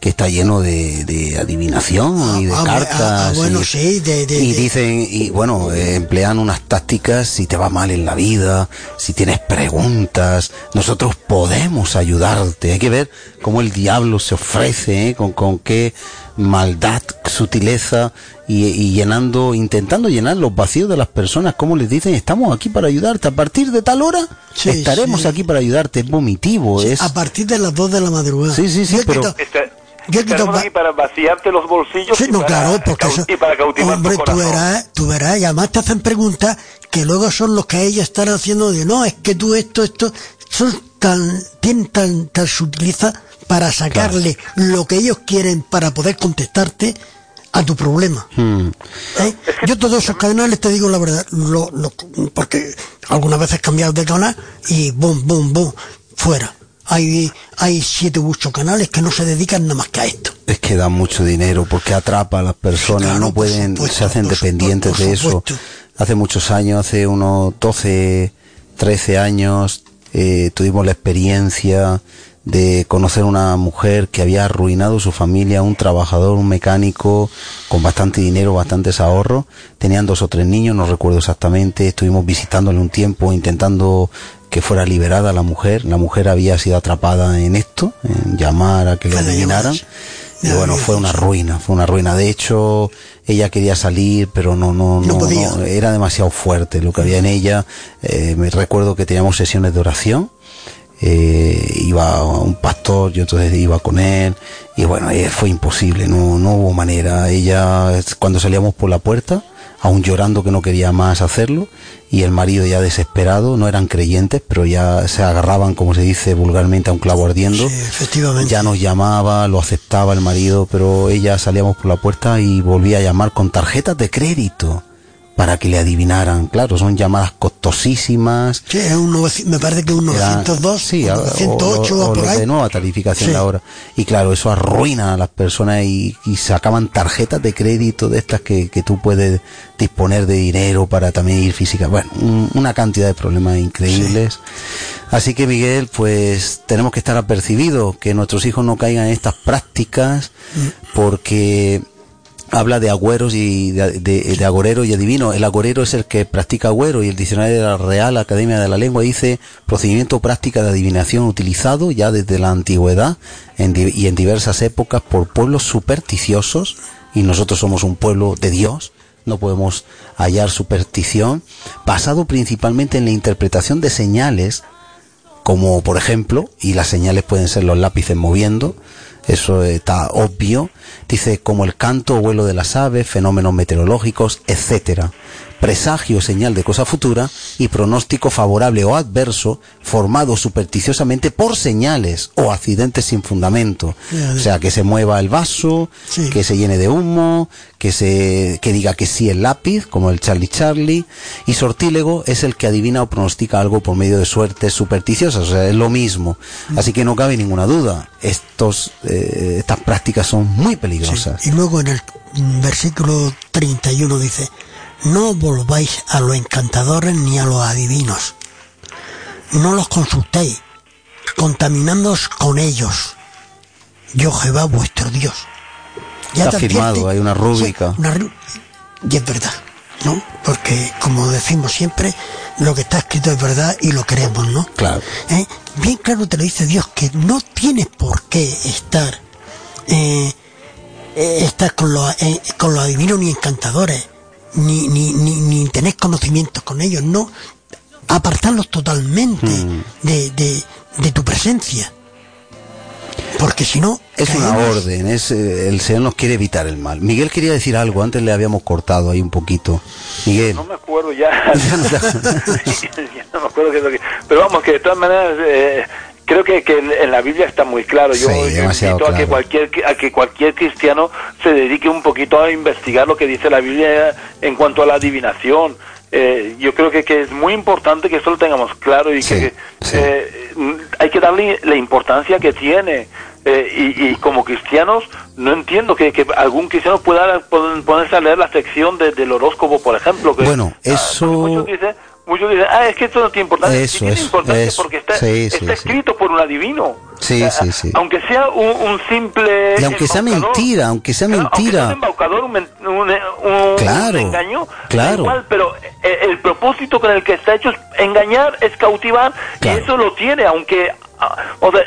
que está lleno de, de adivinación y de Ah, ah, cartas. ah, bueno, y, sí, de- de- y dicen, y bueno, eh, emplean unas tácticas si te va mal en la vida, si tienes preguntas, nosotros podemos ayudarte. Hay que ver cómo el diablo se ofrece, ¿eh? con, con qué maldad, sutileza y, y llenando, intentando llenar los vacíos de las personas, como les dicen, estamos aquí para ayudarte. A partir de tal hora Sí, estaremos sí. aquí para ayudarte. Es vomitivo, es... A partir de las 2 de la madrugada. Sí, sí, sí, pero- Yo para vaciarte los bolsillos Sí, y, no, para, claro, porque eso, y para cautivar hombre, tu tú verás, tú verás, y además te hacen preguntas que luego son los que ellos están haciendo de, no, es que tú esto, esto, son tan, tienen tan, tan sutileza para sacarle lo que ellos quieren para poder contestarte a tu problema. Hmm. ¿eh? Yo todos esos canales, te digo la verdad, lo, lo- porque algunas veces he cambiado de canal y boom, boom, boom, fuera. Hay, hay siete u ocho canales que no se dedican nada más que a esto. Es que da mucho dinero porque atrapa a las personas, Claro, no pueden, supuesto, se hacen por dependientes por de eso. Hace muchos años, hace unos 12, 13 años eh, tuvimos la experiencia de conocer una mujer que había arruinado su familia, un trabajador, un mecánico con bastante dinero, bastantes ahorros. Tenían dos o tres niños, no recuerdo exactamente. Estuvimos visitándole un tiempo, intentando que fuera liberada la mujer. La mujer había sido atrapada en esto, en llamar a que le adivinaran. Y bueno, fue una ruina, fue una ruina. De hecho, ella quería salir, pero no, no, no, no era demasiado fuerte lo que había en ella. Eh, me recuerdo que teníamos sesiones de oración eh, iba un pastor, yo entonces iba con él, y bueno, eh, fue imposible, no, no hubo manera. Ella, cuando salíamos por la puerta, aún llorando que no quería más hacerlo, y el marido ya desesperado, no eran creyentes, pero ya se agarraban, como se dice vulgarmente, a un clavo ardiendo. efectivamente. Ya nos llamaba, lo aceptaba el marido, pero ella salíamos por la puerta y volvía a llamar con tarjetas de crédito para que le adivinaran. Claro, son llamadas costosísimas. Sí, es un, me parece que un 902, sí, 908 o, por ahí. de nueva tarificación ahora. Y claro, eso arruina a las personas y, sacaban tarjetas de crédito de estas que, que, tú puedes disponer de dinero para también ir física. Bueno, una cantidad de problemas increíbles. Así que Miguel, pues tenemos que estar apercibidos que nuestros hijos no caigan en estas prácticas mm. porque habla de agüeros y de, de, agorero y adivino. El agorero es el que practica agüero y el diccionario de la Real Academia de la Lengua dice procedimiento práctica de adivinación utilizado ya desde la antigüedad y en diversas épocas por pueblos supersticiosos y nosotros somos un pueblo de Dios. No podemos hallar superstición, basado principalmente en la interpretación de señales, como por ejemplo, y las señales pueden ser los lápices moviendo, eso está obvio. Dice como el canto o vuelo de las aves, fenómenos meteorológicos, etcétera presagio señal de cosa futura y pronóstico favorable o adverso formado supersticiosamente por señales o accidentes sin fundamento. O sea, que se mueva el vaso, que se llene de humo, que se que diga que sí el lápiz, como el Charlie Charlie, y sortílego es el que adivina o pronostica algo por medio de suertes supersticiosas, o sea, es lo mismo. Mm. Así que no cabe ninguna duda, estos eh, estas prácticas son muy peligrosas. Y luego en el versículo 31 dice, no volváis a los encantadores ni a los adivinos. No los consultéis, contaminándoos con ellos. Yo Jehová vuestro Dios. Ya Está firmado, hay una rúbrica. y es verdad, ¿no? Porque, como decimos siempre, lo que está escrito es verdad y lo queremos, ¿no? Claro. ¿Eh? Bien claro te lo dice Dios, que no tienes por qué estar, eh, eh estar con los, eh, con los adivinos ni encantadores ni, ni, ni, ni tenés conocimientos con ellos, no. Apartarlos totalmente mm. de, de, de tu presencia. Porque si no... Es una orden, es, eh, el Señor nos quiere evitar el mal. Miguel quería decir algo, antes le habíamos cortado ahí un poquito. Miguel. No me acuerdo ya. no me acuerdo qué es lo que... Pero vamos, que de todas maneras... Eh, creo que, que, en la Biblia está muy claro. Yo, invito a que cualquier a que cualquier cristiano se dedique un poquito a investigar lo que dice la Biblia en cuanto a la adivinación. Eh, yo creo que, que, es muy importante que eso lo tengamos claro y que eh, hay que darle la importancia que tiene. Eh, y, como cristianos, no entiendo que, que algún cristiano pueda ponerse a leer la sección del horóscopo, por ejemplo. Que, bueno, ah, eso muchos dicen, ah, es que esto no tiene importancia. Eso, tiene importancia porque está, está escrito por un adivino. Sí, sí, sí. Aunque sea un, simple. Y aunque sea mentira, aunque sea mentira. Aunque sea un embaucador, un, un, claro, engaño. Claro. Igual, pero eh, el, propósito con el que está hecho es engañar, es cautivar, y eso lo tiene, aunque. Ah, o sea,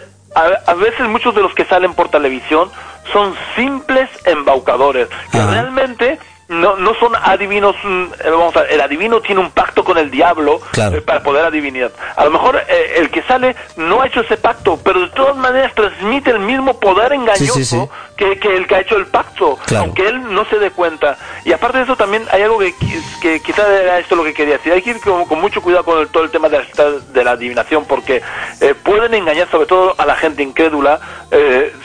a, veces muchos de los que salen por televisión son simples embaucadores, que realmente no, no son adivinos, mm, eh, vamos a el adivino tiene un pacto con el diablo eh, para poder adivinar. A lo mejor eh, el que sale no ha hecho ese pacto, pero de todas maneras transmite el mismo poder engañoso Que, que, el que ha hecho el pacto, aunque él no se dé cuenta. Y aparte de eso también hay algo que, que quizás era esto lo que quería decir. Hay que ir con, mucho cuidado con todo el tema de la, de la adivinación, porque pueden engañar sobre todo a la gente incrédula,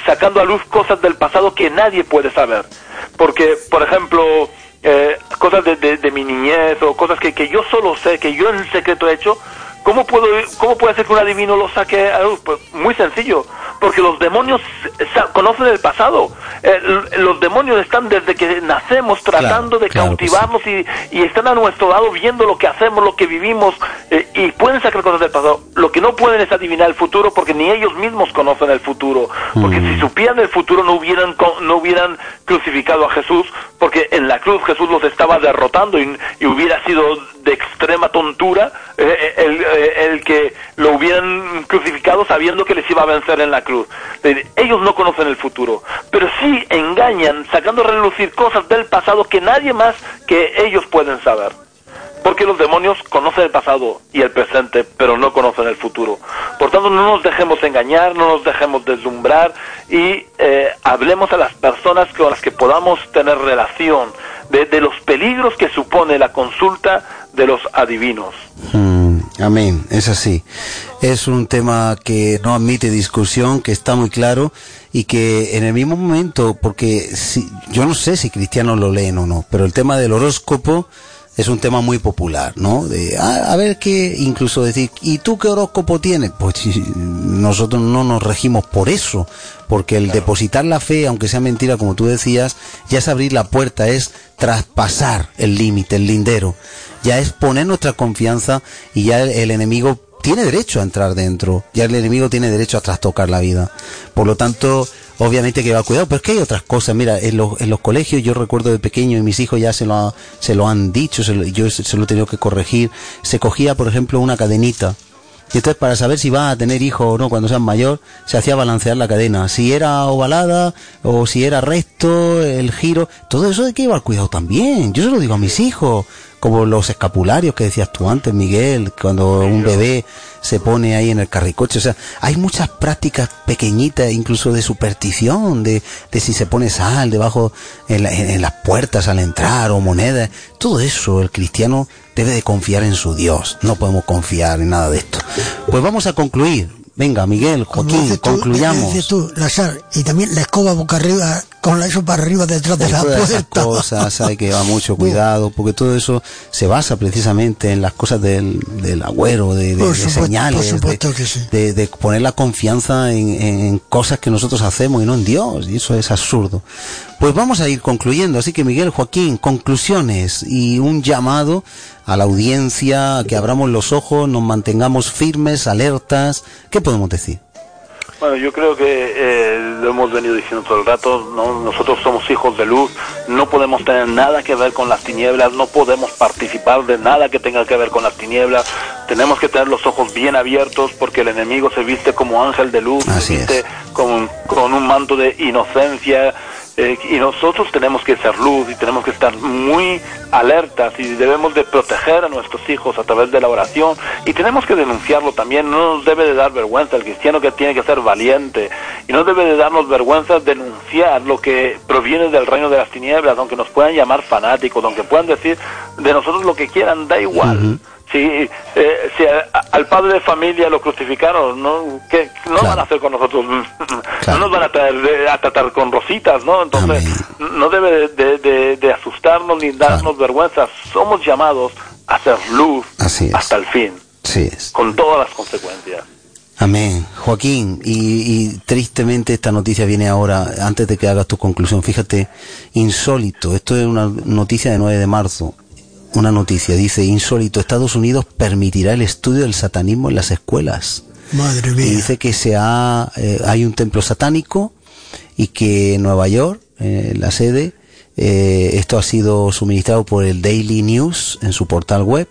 sacando a luz cosas del pasado que nadie puede saber. Porque, por ejemplo, eh, cosas de, de, mi niñez o cosas que, que yo solo sé, que yo en secreto he hecho, ¿Cómo, puedo, ¿Cómo puede ser que un adivino lo saque a luz? Pues muy sencillo, porque los demonios conocen el pasado. Eh, los demonios están desde que nacemos tratando de cautivarnos y, y, están a nuestro lado viendo lo que hacemos, lo que vivimos, eh, y pueden sacar cosas del pasado. Lo que no pueden es adivinar el futuro porque ni ellos mismos conocen el futuro. Porque si supieran el futuro no hubieran, no hubieran crucificado a Jesús porque en la cruz Jesús los estaba derrotando y, y hubiera sido de extrema tontura eh, el, eh, el que lo hubieran crucificado sabiendo que les iba a vencer en la cruz. Ellos no conocen el futuro, pero sí engañan sacando a relucir cosas del pasado que nadie más que ellos pueden saber. Porque los demonios conocen el pasado y el presente, pero no conocen el futuro. Por tanto, no nos dejemos engañar, no nos dejemos deslumbrar y eh, hablemos a las personas con las que podamos tener relación de, los peligros que supone la consulta de los adivinos. Mm, amén, es así. Es un tema que no admite discusión, que está muy claro y que en el mismo momento, porque si, yo no sé si cristianos lo leen o no, pero el tema del horóscopo es un tema muy popular, ¿no? De, ah, a ver qué, incluso decir, ¿y tú qué horóscopo tienes? Pues nosotros no nos regimos por eso, porque el depositar la fe, aunque sea mentira, como tú decías, ya es abrir la puerta, es traspasar el límite, el lindero, ya es poner nuestra confianza y ya el, el enemigo tiene derecho a entrar dentro, ya el enemigo tiene derecho a trastocar la vida. Por lo tanto, obviamente que va cuidado, pero es que hay otras cosas. Mira, en los, en los colegios yo recuerdo de pequeño y mis hijos ya se lo, ha- se lo han dicho, se lo- yo se, lo he tenido que corregir. Se cogía, por ejemplo, una cadenita. Y entonces para saber si va a tener hijos o no cuando sean mayor, se hacía balancear la cadena. Si era ovalada o si era recto, el giro, todo eso hay que llevar cuidado también. Yo se lo digo a mis hijos, como los escapularios que decías tú antes, Miguel, cuando un bebé se pone ahí en el carricoche. O sea, hay muchas prácticas pequeñitas, incluso de superstición, de, de si se pone sal debajo en, la- en- en las puertas al entrar o monedas. Todo eso el cristiano debe de confiar en su Dios. No podemos confiar en nada de esto. Pues vamos a concluir. Venga, Miguel, Joaquín, tú, concluyamos. dices tú, la sal, y también la escoba boca arriba, con la eso para arriba detrás de la Todas esas puerta. cosas hay que llevar mucho cuidado, porque todo eso se basa precisamente en las cosas del, del agüero, de, de- Por de supuesto, señales, por supuesto de, que sí. de- poner la confianza en cosas que nosotros hacemos y no en Dios, y eso es absurdo. Pues vamos a ir concluyendo, así que Miguel, Joaquín, conclusiones y un llamado a la audiencia, que abramos los ojos, nos mantengamos firmes, alertas, ¿qué podemos decir? Bueno, yo creo que eh, lo hemos venido diciendo todo el rato, ¿no? nosotros somos hijos de luz, no podemos tener nada que ver con las tinieblas, no podemos participar de nada que tenga que ver con las tinieblas, tenemos que tener los ojos bien abiertos porque el enemigo se viste como ángel de luz, Así se viste con, con un manto de inocencia, eh, y nosotros tenemos que ser luz y tenemos que estar muy alertas y debemos de proteger a nuestros hijos a través de la oración. Y tenemos que denunciarlo también, no nos debe de dar vergüenza, el cristiano que tiene que ser valiente. Y no debe de darnos vergüenza denunciar lo que proviene del reino de las tinieblas, aunque nos puedan llamar fanáticos, aunque puedan decir de nosotros lo que quieran, da igual. Si, eh, si a- a- al padre de familia lo crucificaron, ¿no? ¿Qué, no Claro. van a hacer con nosotros? Claro. No nos van a, traer a tratar con rositas, ¿no? Entonces, Amén. no debe de, de- de- asustarnos ni darnos vergüenza. Somos llamados a hacer luz Así hasta el fin, Sí es. con todas las consecuencias. Amén. Joaquín, y, y tristemente esta noticia viene ahora, antes de que hagas tu conclusión. Fíjate, insólito, esto es una noticia de 9 de marzo. Una noticia, dice, insólito, Estados Unidos permitirá el estudio del satanismo en las escuelas. Madre Y mía. dice que se ha, eh, hay un templo satánico y que en Nueva York, eh, la sede, eh, esto ha sido suministrado por el Daily News en su portal web,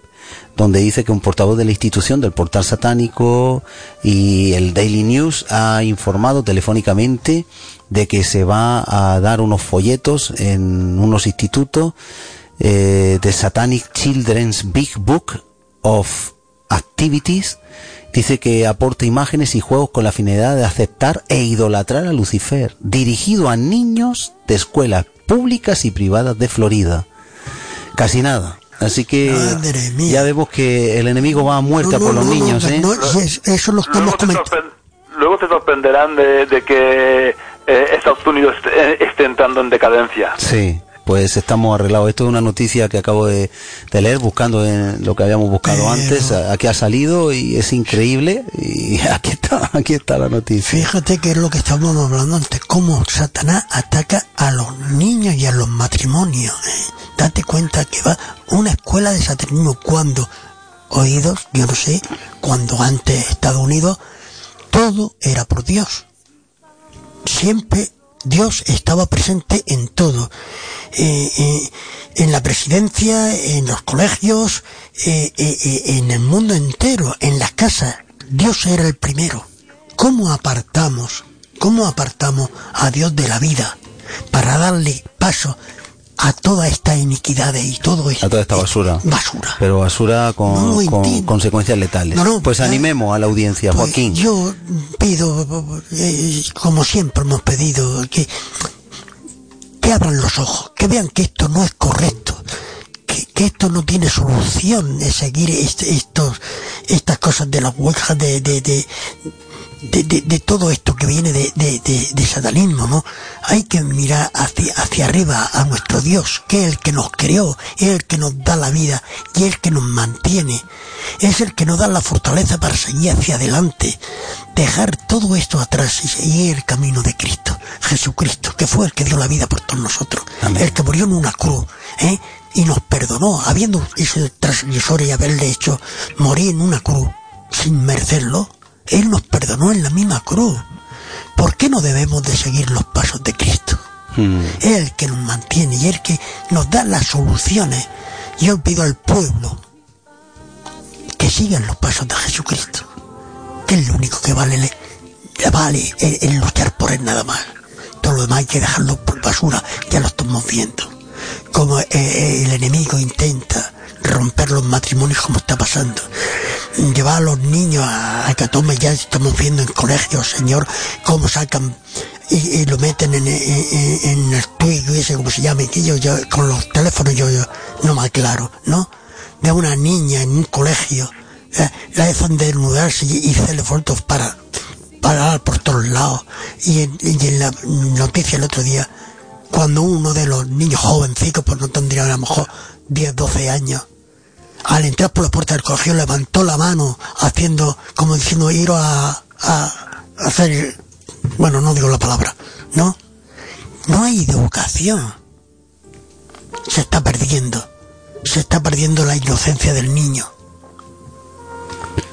donde dice que un portavoz de la institución del portal satánico y el Daily News ha informado telefónicamente de que se va a dar unos folletos en unos institutos eh, de Satanic Children's Big Book of Activities dice que aporta imágenes y juegos con la finalidad de aceptar e idolatrar a Lucifer, dirigido a niños de escuelas públicas y privadas de Florida. Casi nada. Así que ya vemos que el enemigo va a muerte No, no, por los no, niños, no, ¿eh? no, y es- eso lo estamos Luego te, comentando. sorpren- luego te sorprenderán de, de que eh, Estados Unidos esté, esté entrando en decadencia. Sí, pues estamos arreglados. Esto es una noticia que acabo de, de leer buscando en lo que habíamos buscado Pero- antes. Aquí ha salido y es increíble. Y aquí está, aquí está la noticia. Fíjate que es lo que estábamos hablando antes, cómo Satanás ataca a los niños y a los matrimonios. ¿eh? Date cuenta que va una escuela de satanismo cuando oídos, yo no sé, cuando antes Estados Unidos, todo era por Dios. Siempre Dios estaba presente en todo. Eh, eh, en la presidencia, en los colegios, eh, en el mundo entero, en las casas. Dios era el primero. ¿Cómo apartamos, cómo apartamos a Dios de la vida para darle paso a toda esta iniquidad y todo esto. A toda esta basura. Basura. Pero basura con, con consecuencias letales. pues animemos a la audiencia, pues Joaquín. Yo pido, eh, como siempre hemos pedido, que, que abran los ojos, que vean que esto no es correcto. Que, que esto no tiene solución de seguir estos, estas cosas de las huelgas de, de, de de, de, de, todo esto que viene de, de, satanismo, ¿no? Hay que mirar hacia, hacia arriba a nuestro Dios, que es el que nos creó, es el que nos da la vida y es el que nos mantiene, es el que nos da la fortaleza para seguir hacia adelante, dejar todo esto atrás y seguir el camino de Cristo, Jesucristo, que fue el que dio la vida por todos nosotros, el que murió en una cruz, ¿eh? y nos perdonó, habiendo ese transgresor y haberle hecho morir en una cruz sin merecerlo, él nos perdonó en la misma cruz. ¿Por qué no debemos de seguir los pasos de Cristo? Hmm. Es el que nos mantiene y el que nos da las soluciones. Yo pido al pueblo que sigan los pasos de Jesucristo, que es lo único que vale, vale el, luchar por él nada más. Todo lo demás hay que dejarlo por basura, ya lo estamos viendo. Como eh, el enemigo intenta romper los matrimonios como está pasando. Llevar a los niños a, a ya estamos viendo en colegios, señor, cómo sacan y, lo meten en, en, el tuyo ese, como se llama, que yo, con los teléfonos yo, yo no me aclaro, ¿no? De una niña en un colegio, eh, la dejan desnudarse y, y hacerle fotos para parar por todos lados. Y en, y en la noticia el otro día, cuando uno de los niños jovencicos, pues no tendría a lo mejor 10, 12 años, al entrar por la puerta del colegio levantó la mano haciendo como diciendo ir a, a, hacer bueno no digo la palabra no no hay educación. Se está perdiendo. Se está perdiendo la inocencia del niño.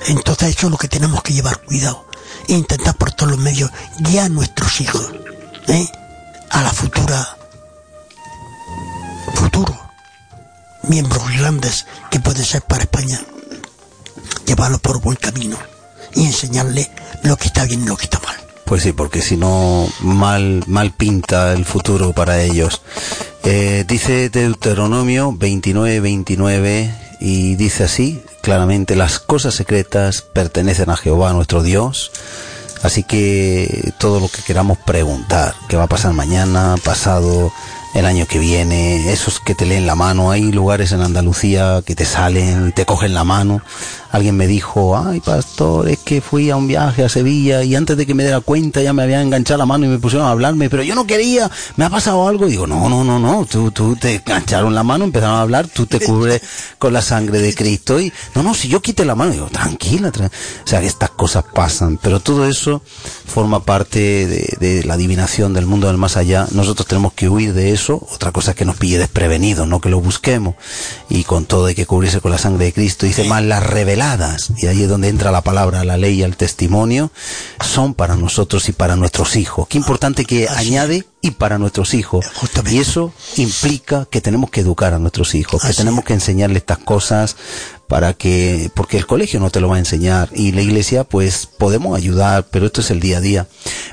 Entonces eso es lo que tenemos que llevar cuidado. E intentar por todos los medios guiar a nuestros hijos ¿eh? a la futura miembros grandes que pueden ser para España, llevarlo por buen camino y enseñarle lo que está bien y lo que está mal. Pues sí, porque si no, mal, mal pinta el futuro para ellos. Eh, dice Deuteronomio 29, 29 y dice así, claramente, las cosas secretas pertenecen a Jehová nuestro Dios. Así que todo lo que queramos preguntar, qué va a pasar mañana, pasado, el año que viene, esos que te leen la mano, hay lugares en Andalucía que te salen te cogen la mano. Alguien me dijo, ay pastor, es que fui a un viaje a Sevilla y antes de que me diera cuenta ya me habían enganchado la mano y me pusieron a hablarme, pero yo no quería, me ha pasado algo. Y digo, no, no, no, no, tú, tú te engancharon la mano, empezaron a hablar, tú te cubres con la sangre de Cristo y, no, no, si yo quité la mano, digo, tranquila, o sea, que estas cosas pasan, pero todo eso forma parte de, de la adivinación del mundo del más allá. Nosotros tenemos que huir de eso otra cosa es que nos pille desprevenidos, no que lo busquemos. Y con todo hay que cubrirse con la sangre de Cristo. Dice más las reveladas, y ahí es donde entra la palabra, la ley y el testimonio, son para nosotros y para nuestros hijos. Qué importante que añade y para nuestros hijos. Y eso implica que tenemos que educar a nuestros hijos, que tenemos que enseñarles estas cosas para que, porque el colegio no te lo va a enseñar y la iglesia pues podemos ayudar, pero esto es el día a día.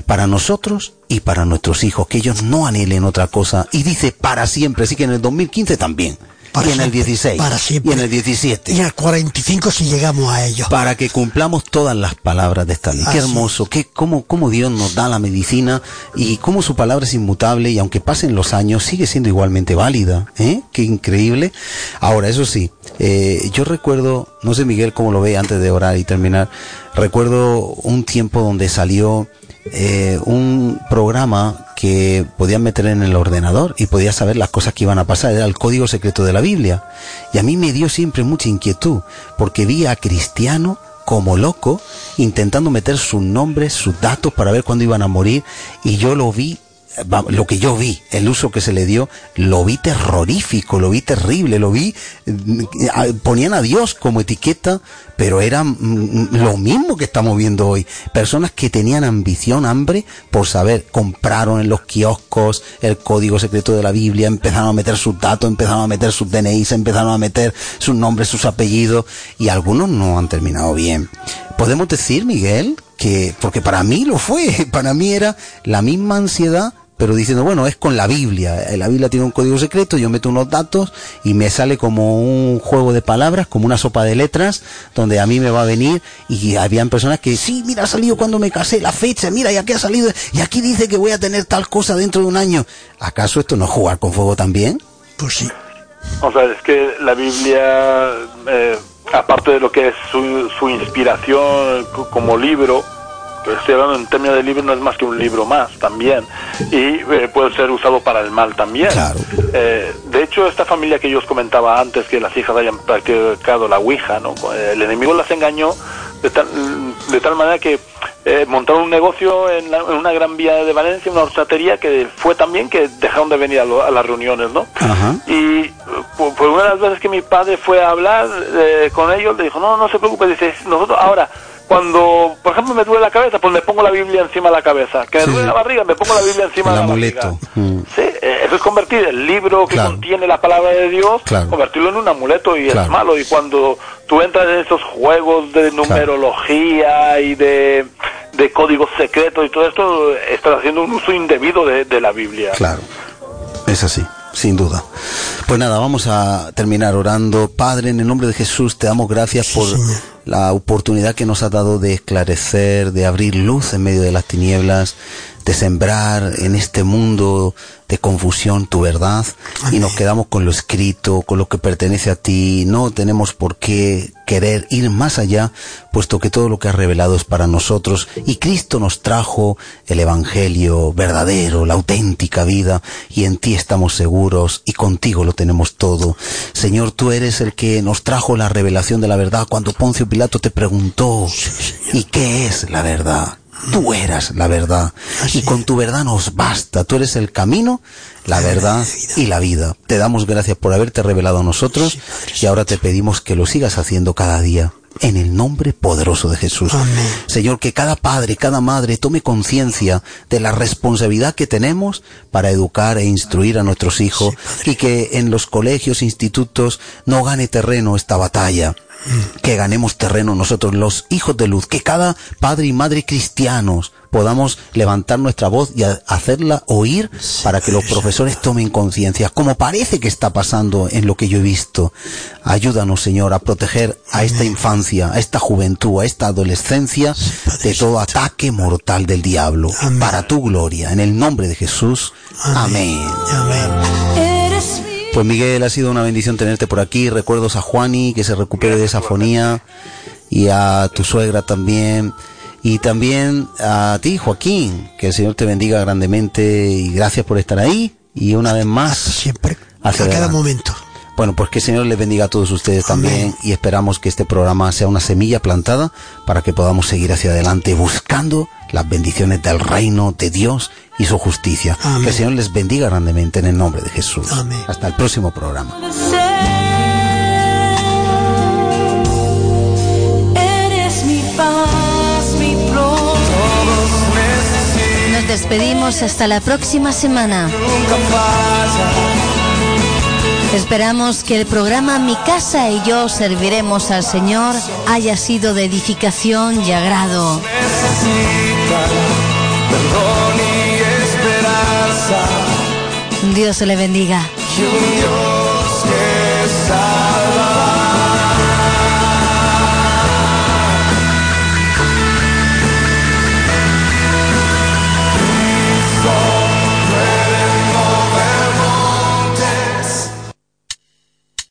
Para nosotros y para nuestros hijos, que ellos no anhelen otra cosa. Y dice para siempre, así que en el 2015 también. Y en el 16. Para siempre. Y en el 17. Y el 45 si llegamos a ello. Para que cumplamos todas las palabras de esta ley. Qué hermoso, qué, cómo, cómo Dios nos da la medicina y cómo su palabra es inmutable y aunque pasen los años sigue siendo igualmente válida. ¿eh? Qué increíble. Ahora, eso sí, eh, yo recuerdo, no sé Miguel cómo lo ve antes de orar y terminar, recuerdo un tiempo donde salió eh, un programa que podían meter en el ordenador y podía saber las cosas que iban a pasar, era el código secreto de la Biblia. Y a mí me dio siempre mucha inquietud, porque vi a Cristiano como loco intentando meter sus nombres, sus datos para ver cuándo iban a morir, y yo lo vi lo que yo vi, el uso que se le dio, lo vi terrorífico, lo vi terrible, lo vi, mm, ponían a Dios como etiqueta, pero era mm, lo mismo que estamos viendo hoy. Personas que tenían ambición, hambre por saber, compraron en los kioscos el código secreto de la Biblia, empezaron a meter sus datos, empezaron a meter sus DNIs, empezaron a meter sus nombres, sus apellidos, y algunos no han terminado bien. Podemos decir, Miguel, que, porque para mí lo fue, para mí era la misma ansiedad, pero diciendo, bueno, es con la Biblia. Eh, La Biblia tiene un código secreto, yo meto unos datos y me sale como un juego de palabras, como una sopa de letras, donde a mí me va a venir y habían personas que, sí, mira, ha salido cuando me casé, la fecha, mira, y aquí ha salido, y aquí dice que voy a tener tal cosa dentro de un año. ¿Acaso esto no es jugar con fuego también? Pues sí. O sea, es que la Biblia, eh, aparte de lo que es su, su inspiración co- como libro, que estoy hablando en términos de libro, no es más que un libro más también, y eh, puede ser usado para el mal también. Claro. Eh, de hecho, esta familia que yo os comentaba antes, que las hijas hayan practicado la Ouija, ¿no? el enemigo las engañó de tal, de tal manera que eh, montaron un negocio en, la- en una gran vía de Valencia, una horchatería, que fue también que dejaron de venir a, lo- a las reuniones, ¿no? Ajá. Y por, por una de las veces que mi padre fue a hablar eh, con ellos, le dijo, no, no se preocupe, dice, nosotros ahora, cuando, por ejemplo, me duele la cabeza, pues me pongo la Biblia encima de la cabeza. Que me Sí. duele la barriga, me pongo la Biblia encima El de la amuleto. barriga. Mm. Sí, eh, eso es convertir el libro que Claro. contiene la palabra de Dios, Claro. convertirlo en un amuleto y Claro. es malo. Y cuando tú entras en esos juegos de numerología y de, de códigos secretos y todo esto, estás haciendo un uso indebido de, de la Biblia. Claro, es así, sin duda. Pues nada, vamos a terminar orando. Padre, en el nombre de Jesús, te damos gracias por la oportunidad que nos has dado de esclarecer, de abrir luz en medio de las tinieblas, de sembrar en este mundo de confusión tu verdad y nos quedamos con lo escrito, con lo que pertenece a ti. No tenemos por qué querer ir más allá, puesto que todo lo que has revelado es para nosotros y Cristo nos trajo el Evangelio verdadero, la auténtica vida y en ti estamos seguros y contigo lo tenemos todo. Señor, tú eres el que nos trajo la revelación de la verdad cuando Poncio Pilato te preguntó, ¿y qué es la verdad? Tú eras la verdad y con tu verdad nos basta. Tú eres el camino, la verdad y la vida. Te damos gracias por haberte revelado a nosotros y ahora te pedimos que lo sigas haciendo cada día. En el nombre poderoso de Jesús. Señor, que cada padre, cada madre tome conciencia de la responsabilidad que tenemos para educar e instruir a nuestros hijos y que en los colegios, institutos, no gane terreno esta batalla que ganemos terreno nosotros, los hijos de luz, que cada padre y madre cristianos podamos levantar nuestra voz y hacerla oír para que los profesores tomen conciencia, como parece que está pasando en lo que yo he visto. Ayúdanos, Señor, a proteger a esta infancia, a esta juventud, a esta adolescencia de todo ataque mortal del diablo, para tu gloria, en el nombre de Jesús. Amén. Pues Miguel, ha sido una bendición tenerte por aquí. Recuerdos a Juani, que se recupere de esa fonía. Y a tu suegra también. Y también a ti, Joaquín. Que el Señor te bendiga grandemente. Y gracias por estar ahí. Y una vez más. Siempre. hacia a cada adelante. momento. Bueno, pues que el Señor les bendiga a todos ustedes también. Y esperamos que este programa sea una semilla plantada para que podamos seguir hacia adelante buscando las bendiciones del reino de Dios y su justicia. Amén. Que el Señor les bendiga grandemente en el nombre de Jesús. Amén. Hasta el próximo programa. Eres mi paz, mi pronto. Nos despedimos hasta la próxima semana. Esperamos que el programa Mi casa y yo serviremos al Señor haya sido de edificación y agrado. perdón y esperanza. Dios le bendiga.